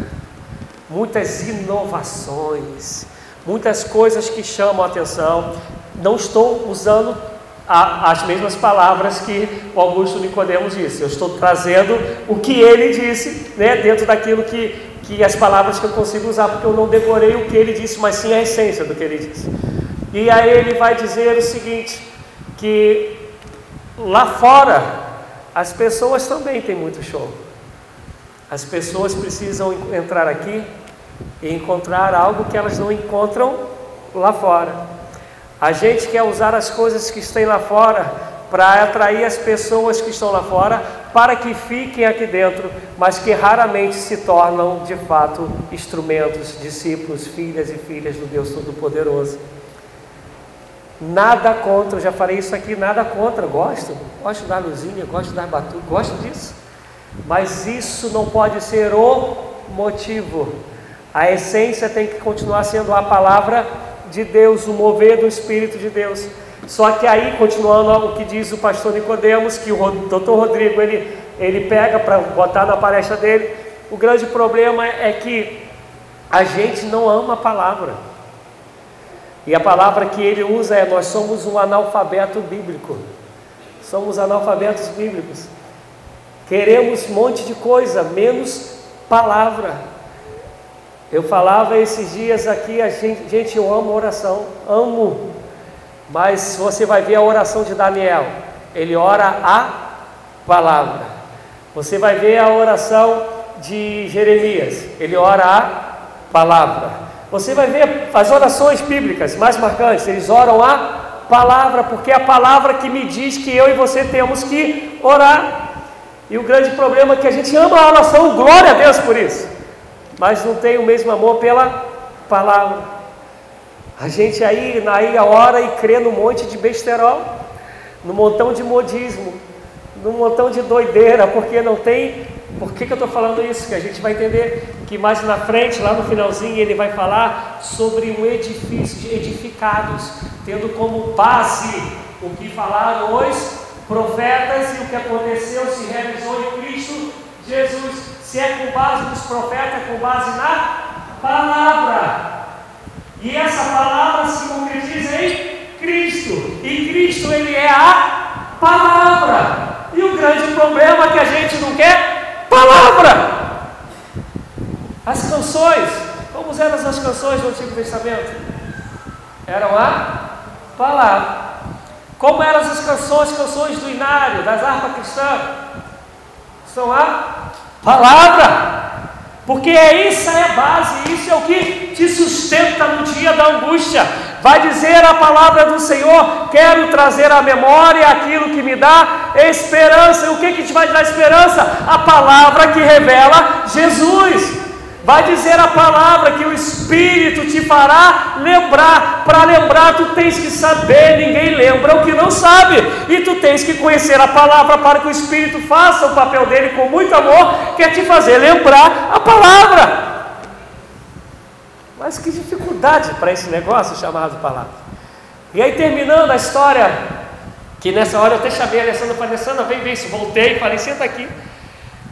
muitas inovações, muitas coisas que chamam a atenção. Não estou usando as mesmas palavras que o Augusto Nicodemos disse. Eu estou trazendo o que ele disse, né, dentro daquilo que, que as palavras que eu consigo usar, porque eu não decorei o que ele disse, mas sim a essência do que ele disse. E aí ele vai dizer o seguinte, que lá fora as pessoas também têm muito show. As pessoas precisam entrar aqui e encontrar algo que elas não encontram lá fora. A gente quer usar as coisas que estão lá fora para atrair as pessoas que estão lá fora para que fiquem aqui dentro, mas que raramente se tornam de fato instrumentos, discípulos, filhas e filhas do Deus Todo-Poderoso. Nada contra, eu já falei isso aqui, nada contra, gosto, gosto da luzinha, gosto da batuta, gosto disso, mas isso não pode ser o motivo. A essência tem que continuar sendo a palavra de Deus, o mover do Espírito de Deus. Só que aí, continuando o que diz o pastor Nicodemos, que o doutor Rodrigo ele, ele pega para botar na palestra dele, o grande problema é que a gente não ama a palavra. E a palavra que ele usa é: nós somos um analfabeto bíblico. Somos analfabetos bíblicos. Queremos um monte de coisa, menos palavra. Eu falava esses dias aqui, a gente, gente, eu amo oração, amo. Mas você vai ver a oração de Daniel. Ele ora a palavra. Você vai ver a oração de Jeremias. Ele ora a palavra. Você vai ver as orações bíblicas mais marcantes, eles oram a palavra, porque é a palavra que me diz que eu e você temos que orar. E o grande problema é que a gente ama a oração, glória a Deus por isso, mas não tem o mesmo amor pela palavra. A gente aí, aí ora e crê no monte de besterol, no montão de modismo, no montão de doideira, porque não tem por que, que eu estou falando isso? Que a gente vai entender que mais na frente, lá no finalzinho, ele vai falar sobre um edifício, edificados, tendo como base o que falaram os profetas e o que aconteceu se realizou em Cristo Jesus. Se é com base nos profetas, é com base na palavra. E essa palavra se concretiza em Cristo. E Cristo, ele é a palavra. E o grande problema é que a gente não quer palavra. As canções, como eram as canções do Antigo Testamento? Eram a palavra. Como eram as canções, canções do inário, das harpas cristãs? São a palavra. Porque é isso é a base, isso é o que te sustenta no dia da angústia. Vai dizer a palavra do Senhor: quero trazer à memória aquilo que me dá esperança. E o que, que te vai dar esperança? A palavra que revela Jesus. Vai dizer a palavra que o Espírito te fará lembrar. Para lembrar, tu tens que saber, ninguém lembra o que não sabe. E tu tens que conhecer a palavra para que o Espírito faça o papel dele com muito amor, que é te fazer lembrar a palavra. Mas que dificuldade para esse negócio chamado palavra. E aí, terminando a história, que nessa hora eu até chamei a Alessandra para Alessandra, vem isso, voltei, falei, senta aqui.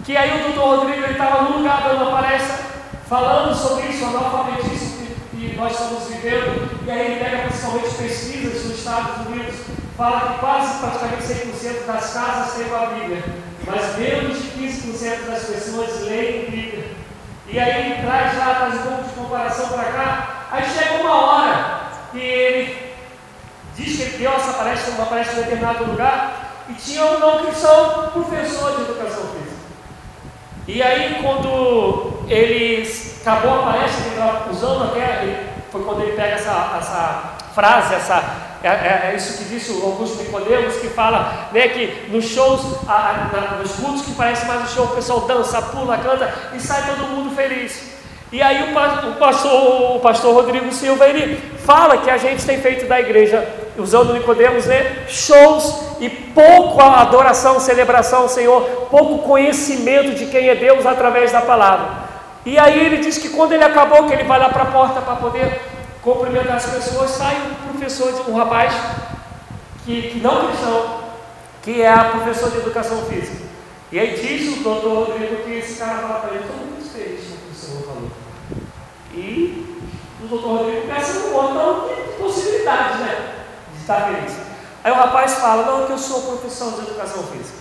Que aí o doutor Rodrigo estava no lugar dando uma palestra, falando sobre isso, o analfabetismo que, que nós estamos vivendo, e aí ele pega principalmente pesquisas nos Estados Unidos, fala que quase praticamente 100% das casas têm uma Bíblia, mas menos de 15% das pessoas leem Bíblia. E aí ele traz lá, traz um pouco de comparação para cá. Aí chega uma hora que ele diz que ele deu essa palestra, uma palestra em determinado lugar, e tinha um não cristão professor de educação física. E aí quando ele acabou a palestra, ele estava usando até, foi quando ele pega essa, essa frase, essa é, é, é, isso que disse o Augusto Nicodemos, que fala né, que nos shows, a, a, nos cultos que parece mais um show, o pessoal dança, pula, canta e sai todo mundo feliz. E aí o, o, pastor, o pastor Rodrigo Silva, ele fala que a gente tem feito da igreja, usando Nicodemos, né, shows e pouco adoração, celebração ao Senhor, pouco conhecimento de quem é Deus através da palavra. E aí ele diz que quando ele acabou, que ele vai lá para a porta para poder cumprimentar as pessoas, sai um professor, um rapaz que, que não cristão, que é a professora de educação física. E aí diz o doutor Rodrigo que esse cara fala para ele, estou muito feliz com o que o senhor falou. E o doutor Rodrigo pensa no montão de possibilidades, né? De estar feliz. Aí o rapaz fala, não, que eu sou professor de educação física.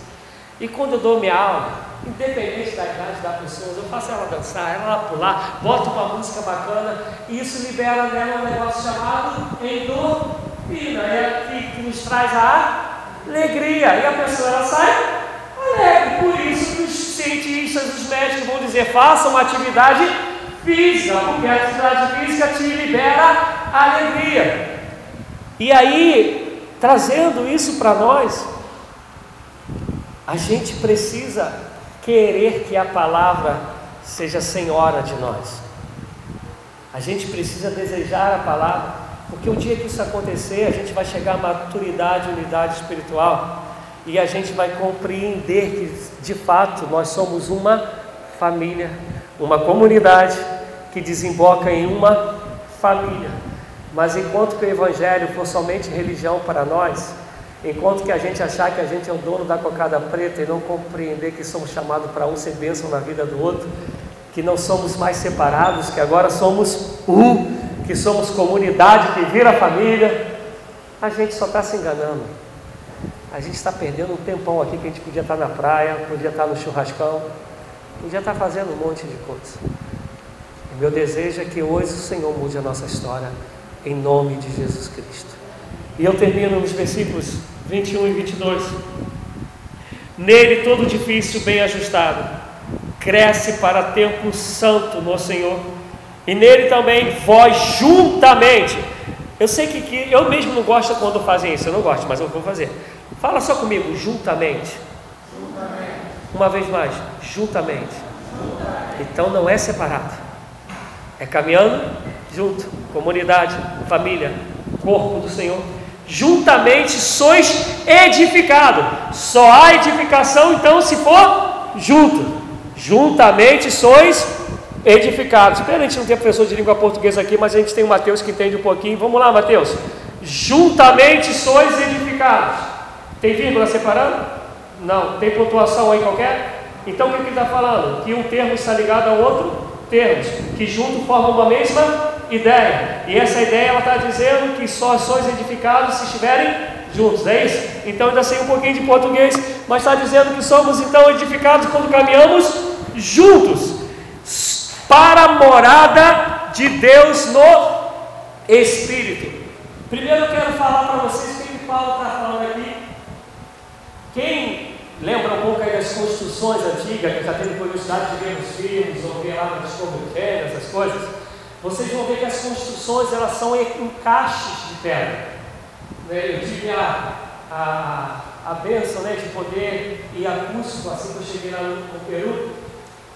E quando eu dou minha aula, independente da idade da pessoa, eu faço ela dançar, ela pular, boto uma música bacana, e isso libera nela um negócio chamado endorfina, é, que, nos traz a alegria, e a pessoa ela sai alegre. Por isso que os cientistas, os médicos vão dizer, faça uma atividade física, porque a atividade física te libera alegria. E aí, trazendo isso para nós, a gente precisa querer que a palavra seja senhora de nós. A gente precisa desejar a palavra, porque o dia que isso acontecer, a gente vai chegar à maturidade, unidade espiritual, e a gente vai compreender que de fato nós somos uma família, uma comunidade que desemboca em uma família. Mas enquanto que o Evangelho for somente religião para nós, enquanto que a gente achar que a gente é o dono da cocada preta e não compreender que somos chamados para um ser bênção na vida do outro, que não somos mais separados, que agora somos um, que somos comunidade que vira família, a gente só está se enganando. A gente está perdendo um tempão aqui que a gente podia estar na praia, podia estar no churrascão, podia estar fazendo um monte de coisa. Meu desejo é que hoje o Senhor mude a nossa história, em nome de Jesus Cristo. E eu termino nos versículos 21 e 22. Nele todo difícil bem ajustado, cresce para templo santo no Senhor, e nele também vós juntamente. Eu sei que, que eu mesmo não gosto quando fazem isso, eu não gosto, mas eu vou fazer Fala só comigo, juntamente. juntamente. Uma vez mais, juntamente. juntamente. Então não é separado. É caminhando junto, comunidade, família, corpo do Senhor. Juntamente sois edificados. Só há edificação então se for junto. Juntamente sois edificados. Espera, a gente não tem professor de língua portuguesa aqui, mas a gente tem o Mateus que entende um pouquinho. Vamos lá, Mateus. Juntamente sois edificados tem vírgula separando? Não. Tem pontuação aí qualquer? Então o que ele está falando? Que um termo está ligado ao outro termo, que junto formam uma mesma ideia. E essa ideia ela está dizendo que só sois edificados se estiverem juntos, é isso? Então ainda sei um pouquinho de português, mas está dizendo que somos então edificados quando caminhamos juntos para a morada de Deus no Espírito. Primeiro eu quero falar para vocês o que Paulo está falando aqui quem lembra um pouco aí das construções antigas, que já teve curiosidade de ver nos filmes, ou ver lá Discovery Channel, essas coisas, vocês vão ver que as construções elas são encaixes de pedra. Né? Eu tive a, a, a benção né, de poder ir a Cusco, assim que eu cheguei lá no, no Peru,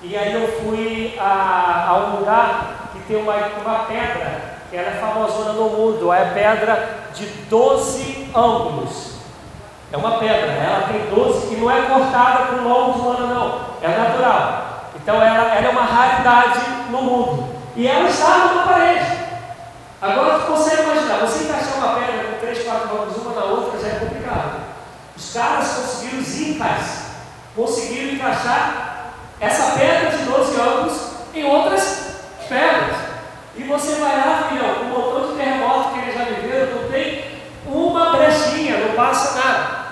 e aí eu fui a, a, um lugar que tem uma, uma pedra, que ela é famosona no mundo, é pedra de 12 ângulos. É uma pedra, ela tem 12 e não é cortada com mão humana, não, é natural. Então ela, ela é uma raridade no mundo. E ela estava na parede. Agora você consegue imaginar, você encaixar uma pedra com três, quatro mãos uma na outra já é complicado. Os caras conseguiram, os incas, conseguiram encaixar essa pedra de 12 ângulos em outras pedras. E você vai lá, filhão, com um montão de terremoto que eles já viveram, não tem uma brechinha, não passa nada.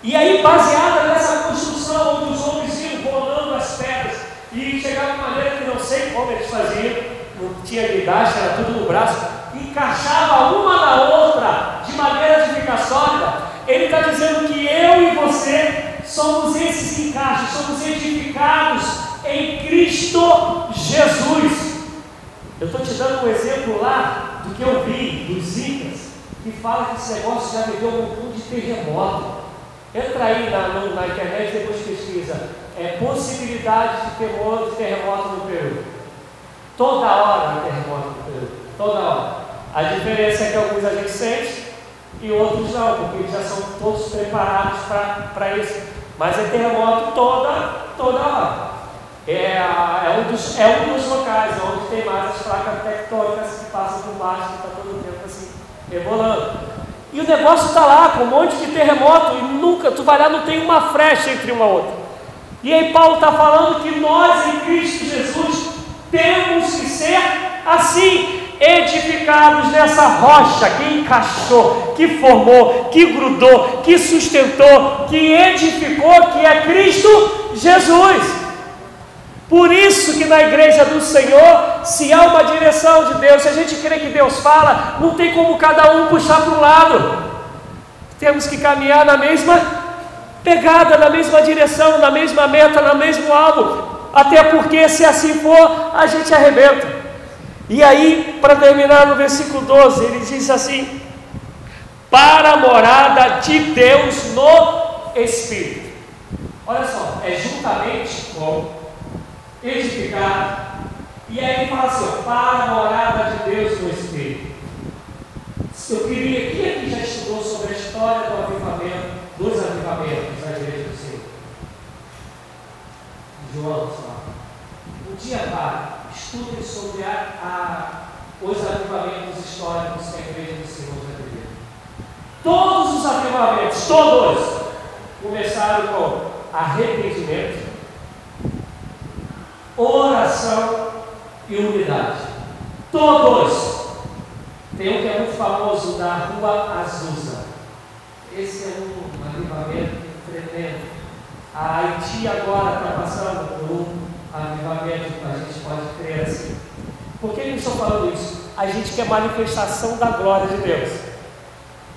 E aí, baseada nessa construção, onde os homens iam rolando as pedras e chegavam de maneira que não sei como eles faziam, tinha guindaste, era tudo no braço, encaixava uma na outra de maneira de ficar sólida. Ele está dizendo que eu e você somos esses encaixes, somos edificados em Cristo Jesus. Eu estou te dando um exemplo lá do que eu vi dos Incas, que fala que esse negócio já deu um pouco de terremoto. Entra aí na, na internet e depois pesquisa. É possibilidade de, de terremoto no Peru. Toda hora há terremoto. Toda hora. A diferença é que alguns a gente sente e outros não, porque eles já são todos preparados para isso. Mas é terremoto toda, toda hora. É, é, um dos, é um dos locais onde tem mais as placas tectônicas que passam por baixo, que está todo o tempo assim, rebolando. E o negócio está lá, com um monte de terremoto, e nunca, tu vai lá, não tem uma frecha entre uma outra. E aí Paulo está falando que nós em Cristo Jesus temos que ser assim, edificados nessa rocha que encaixou, que formou, que grudou, que sustentou, que edificou, que é Cristo Jesus. Por isso que na igreja do Senhor, se há uma direção de Deus, se a gente crê que Deus fala, não tem como cada um puxar para um lado. Temos que caminhar na mesma pegada, na mesma direção, na mesma meta, no mesmo alvo. Até porque se assim for, a gente arrebenta. E aí, para terminar no versículo 12, ele diz assim: Para a morada de Deus no Espírito. Olha só, é juntamente com edificado. E aí ele fala assim, para a morada de Deus no Espírito. Eu queria, quem aqui já estudou sobre a história do avivamento, dos avivamentos da igreja do Senhor? João, só. Um dia vá, estudem sobre a, a os avivamentos históricos que a igreja do Senhor já viveu. Todos os avivamentos, todos, começaram com arrependimento, oração e unidade. Todos. Tem um que é muito famoso da Rua Azusa. Esse é um avivamento tremendo. A Haiti agora está passando por um avivamento, a gente pode crer assim. Por que eu estou falando isso? A gente quer manifestação da glória de Deus.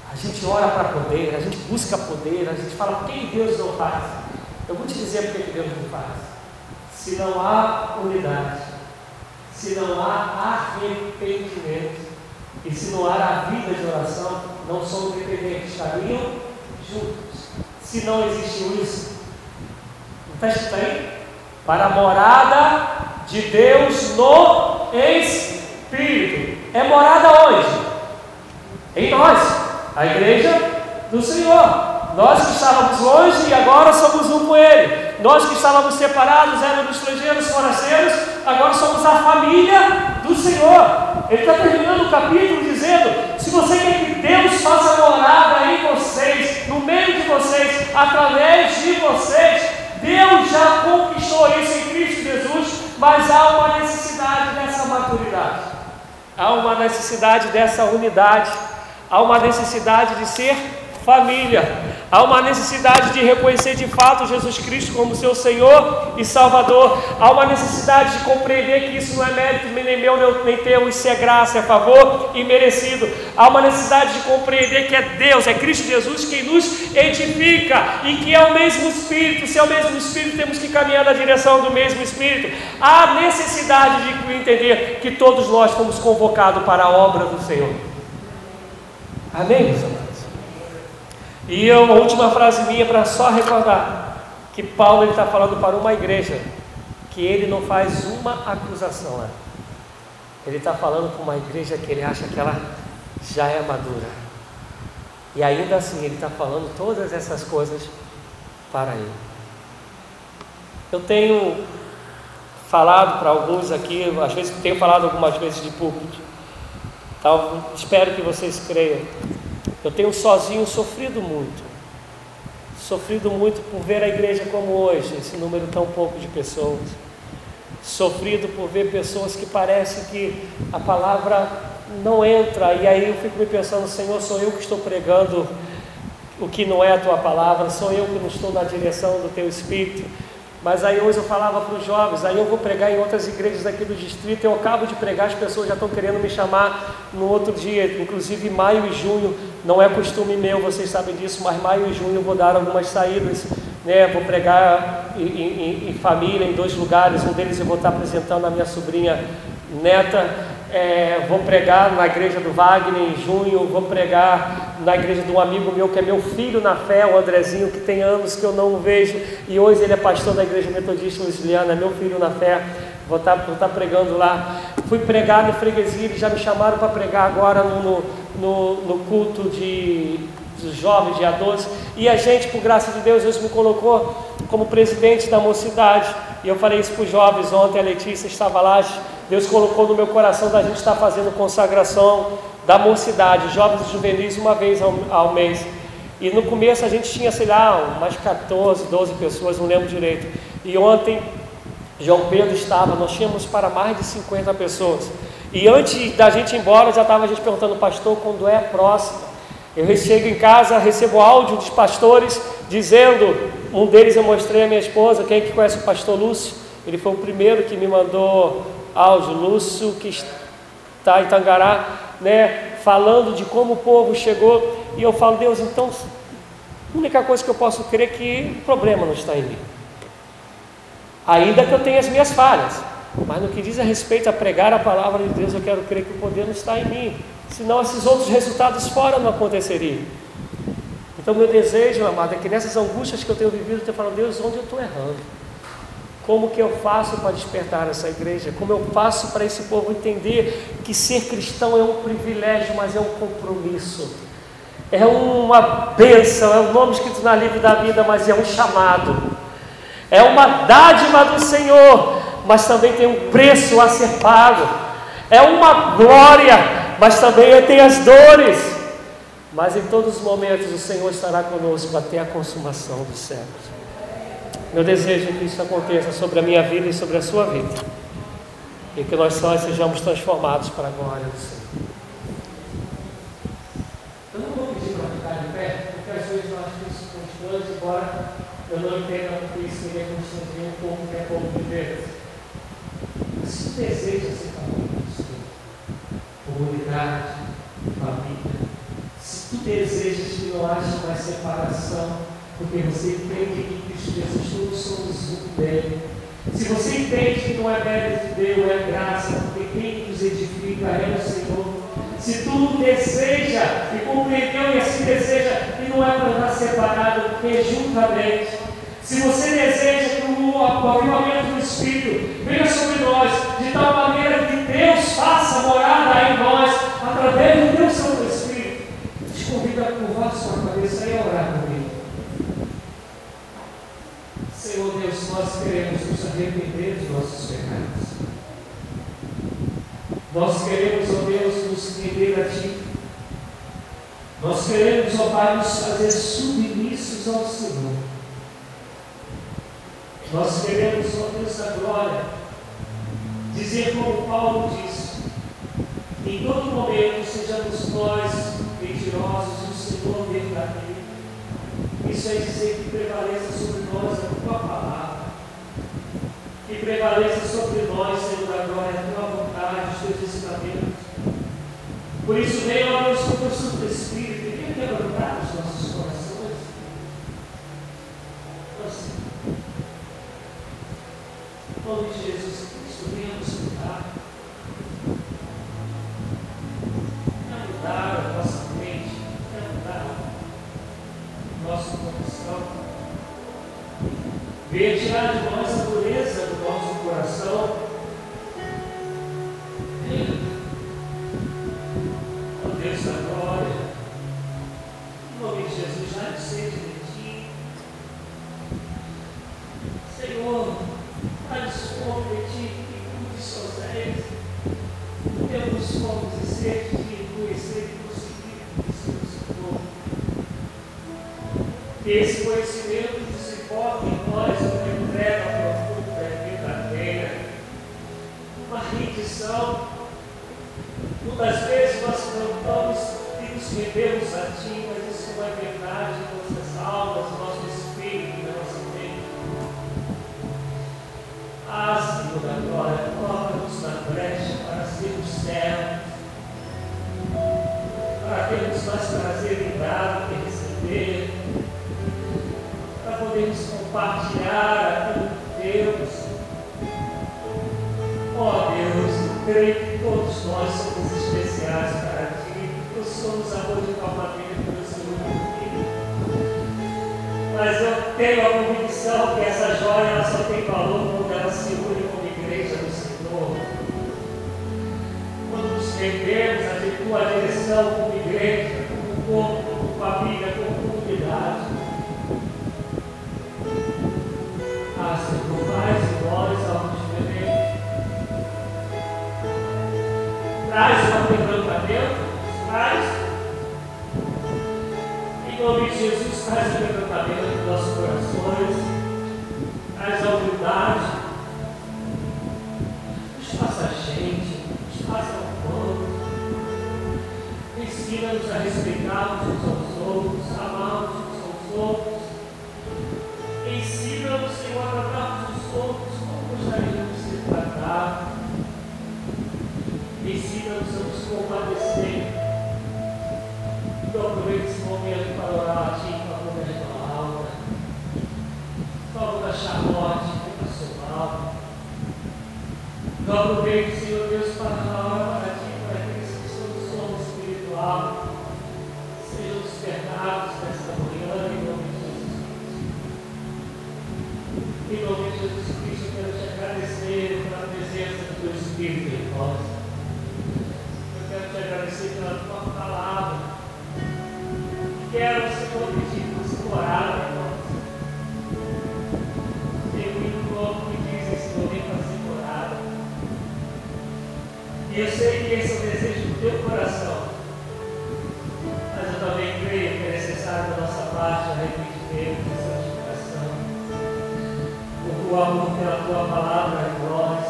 A gente ora para poder, a gente busca poder, a gente fala por que Deus não faz. Eu vou te dizer por que Deus não faz. Se não há unidade, se não há arrependimento e se não há a vida de oração, não são dependentes, estariam juntos. Se não existe isso, escrito aí? Para a morada de Deus no Espírito. É morada onde? Em nós, a igreja do Senhor. Nós que estávamos longe e agora somos um com Ele. Nós que estávamos separados, éramos estrangeiros, forasteiros, agora somos a família do Senhor. Ele está terminando o capítulo dizendo: se você quer que Deus faça morada em vocês, no meio de vocês, através de vocês, Deus já conquistou isso em Cristo Jesus, mas há uma necessidade dessa maturidade, há uma necessidade dessa unidade, há uma necessidade de ser família. Há uma necessidade de reconhecer de fato Jesus Cristo como seu Senhor e Salvador. Há uma necessidade de compreender que isso não é mérito nem meu, nem teu, isso é graça, é favor e merecido. Há uma necessidade de compreender que é Deus, é Cristo Jesus quem nos edifica e que é o mesmo Espírito. Se é o mesmo Espírito, temos que caminhar na direção do mesmo Espírito. Há necessidade de entender que todos nós fomos convocados para a obra do Senhor. Amém, meus? E a última frase minha para só recordar que Paulo está falando para uma igreja que ele não faz uma acusação. Ele está falando para uma igreja que ele acha que ela já é madura. E ainda assim ele está falando todas essas coisas para ele. Eu tenho falado para alguns aqui, às vezes tenho falado algumas vezes de púlpito. Então, espero que vocês creiam eu tenho sozinho sofrido muito. Sofrido muito por ver a igreja como hoje, esse número tão pouco de pessoas. Sofrido por ver pessoas que parece que a palavra não entra, e aí eu fico me pensando, Senhor, sou eu que estou pregando o que não é a tua palavra, sou eu que não estou na direção do teu espírito. Mas aí hoje eu falava para os jovens, aí eu vou pregar em outras igrejas aqui do distrito, eu acabo de pregar, as pessoas já estão querendo me chamar no outro dia, inclusive maio e junho, não é costume meu, vocês sabem disso, mas maio e junho eu vou dar algumas saídas, né? vou pregar em, em, em família, em dois lugares, um deles eu vou estar apresentando a minha sobrinha neta, é, vou pregar na igreja do Wagner em junho, vou pregar na igreja de um amigo meu que é meu filho na fé, o Andrezinho, que tem anos que eu não o vejo, e hoje ele é pastor da igreja metodista Luciana, é meu filho na fé, vou estar, vou estar pregando lá. Fui pregar no freguesia, eles já me chamaram para pregar agora no, no, no culto de, dos jovens, dia 12, e a gente, por graça de Deus, Deus me colocou como presidente da mocidade, e eu falei isso para os jovens ontem, a Letícia estava lá, Deus colocou no meu coração da gente estar fazendo consagração da mocidade, jovens e juvenis, uma vez ao, ao mês. E no começo a gente tinha, sei lá, umas 14, 12 pessoas, não lembro direito. E ontem João Pedro estava, nós tínhamos para mais de 50 pessoas. E antes da gente ir embora, já estava a gente perguntando, pastor, quando é a próxima? Eu chego em casa, recebo áudio dos pastores dizendo, um deles eu mostrei a minha esposa, quem é que conhece o pastor Lúcio? Ele foi o primeiro que me mandou áudio, Lúcio que está em Tangará, né, falando de como o povo chegou, e eu falo, Deus, então, a única coisa que eu posso crer é que o problema não está em mim. Ainda que eu tenha as minhas falhas, mas no que diz a respeito a pregar a palavra de Deus, eu quero crer que o poder não está em mim, senão esses outros resultados fora não aconteceriam. Então, meu desejo, amado, é que nessas angústias que eu tenho vivido, eu tenho falado, Deus, onde eu estou errando? Como que eu faço para despertar essa igreja? Como eu faço para esse povo entender que ser cristão é um privilégio, mas é um compromisso. É uma bênção, é um nome escrito na livro da vida, mas é um chamado. É uma dádiva do Senhor, mas também tem um preço a ser pago. É uma glória, mas também tem as dores. Mas em todos os momentos o Senhor estará conosco até a consumação dos séculos. Meu desejo é que isso aconteça sobre a minha vida e sobre a sua vida. E que nós só sejamos transformados para a glória do Senhor. Eu não vou pedir para ficar de pé, porque às vezes eu acho isso é constante, embora eu não entenda que isso seria constante um pouco que é pouco de Deus. Se deseja ser família do Senhor, comunidade, família, se tu desejas que não haja mais separação, porque você entende que Cristo Jesus todos somos um dele. Se você entende que não é mérito de Deus, é graça, porque quem nos edifica é o Senhor. Se tu deseja e compreendeu e assim deseja, e não é para estar separado, porque juntamente. Se você deseja que o avivamento do Espírito venha sobre nós, de tal maneira que Deus faça morada em nós, através do teu Santo Espírito, te convido a curvar sua cabeça e orar comigo. Senhor Deus, nós queremos nos arrepender dos nossos pecados. Nós queremos, ó Deus, nos render a Ti. Nós queremos, ó Pai, nos fazer submissos ao Senhor. Nós queremos, ó Deus da glória, dizer como Paulo diz, em todo momento sejamos nós mentirosos o Senhor verdadeiro. Isso é dizer que prevaleça sobre nós a tua palavra, que prevaleça sobre nós, Senhor da glória, a tua vontade, os teus ensinamentos. Por isso, venha a Deus com o Santo Espírito e venha quebrantar os nossos corações. Assim, em nome de Jesus Cristo, venha nos cuidar. Venha mudar Venha tirar de nós a dureza do nosso coração. Venha. Ó Deus da glória. Em nome de Jesus, já sede de ti. Senhor, dá-nos fome de ti e cuide sozinhos. Temos fome e sede de conhecer e prosseguir com Senhor. Que esse conhecimento Então aproveite, Senhor Deus, para orar para Ti, para que aqueles que estão no sono espiritual sejam despertados nesta manhã, em nome de Jesus Cristo. Em nome de Jesus Cristo, eu quero te agradecer pela presença do Teu Espírito em nós. Eu quero te agradecer pela Tua palavra. Quero, Senhor, que E eu sei que esse é o desejo do teu coração. Mas eu também creio que é necessário da nossa parte arrependimento e santificação. O teu amor pela tua palavra em nós,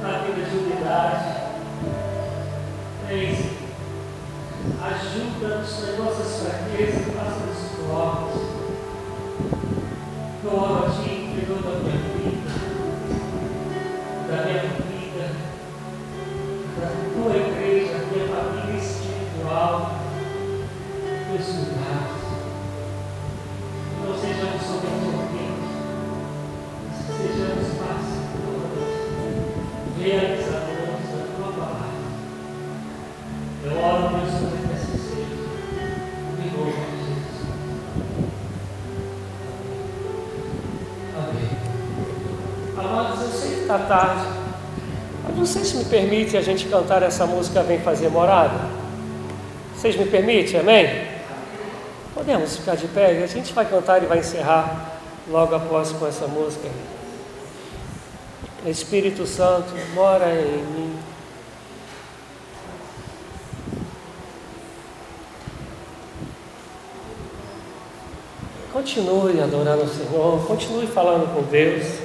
na vida de unidade. Três, ajuda-nos nas nossas fraquezas e fortes. Eu oro está tarde, mas vocês me permitem a gente cantar essa música Vem Fazer Morada? Vocês me permitem, amém? Podemos ficar de pé? A gente vai cantar e vai encerrar logo após com essa música. Espírito Santo, mora em mim. Continue adorando o Senhor, continue falando com Deus.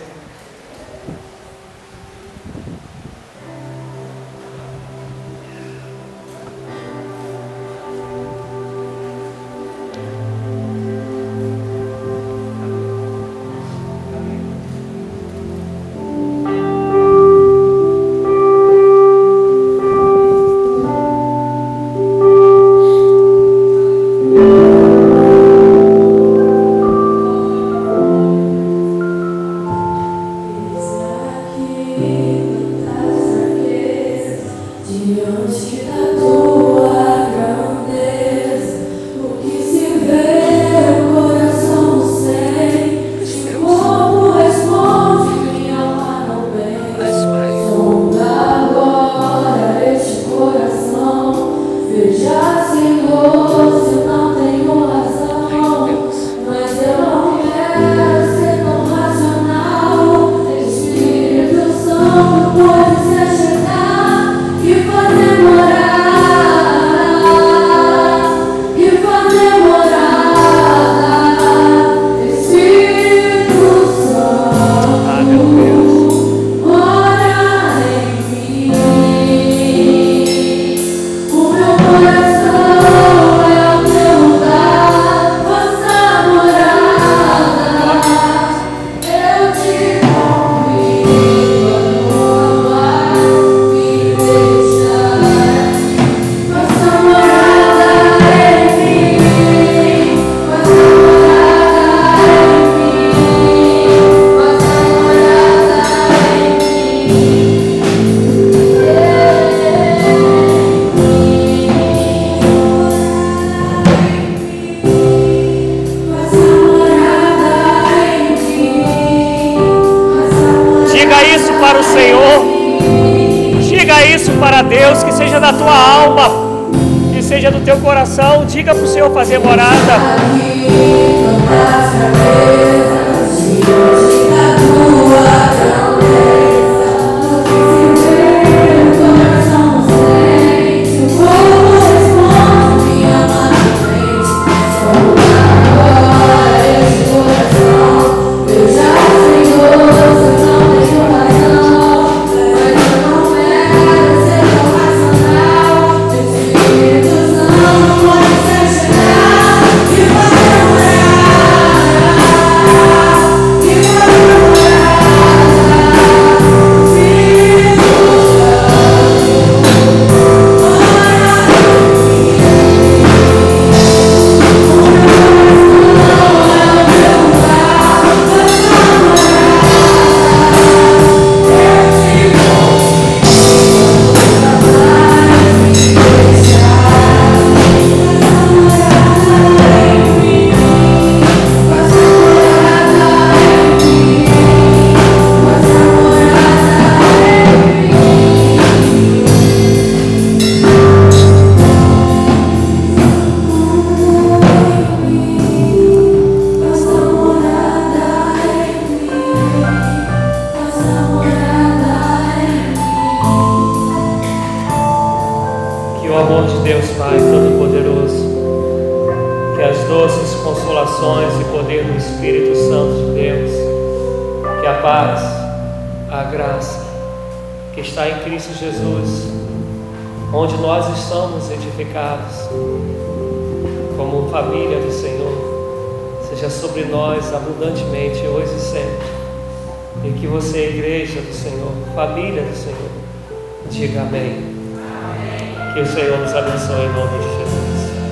Seja do teu coração. Diga para o Senhor fazer morada.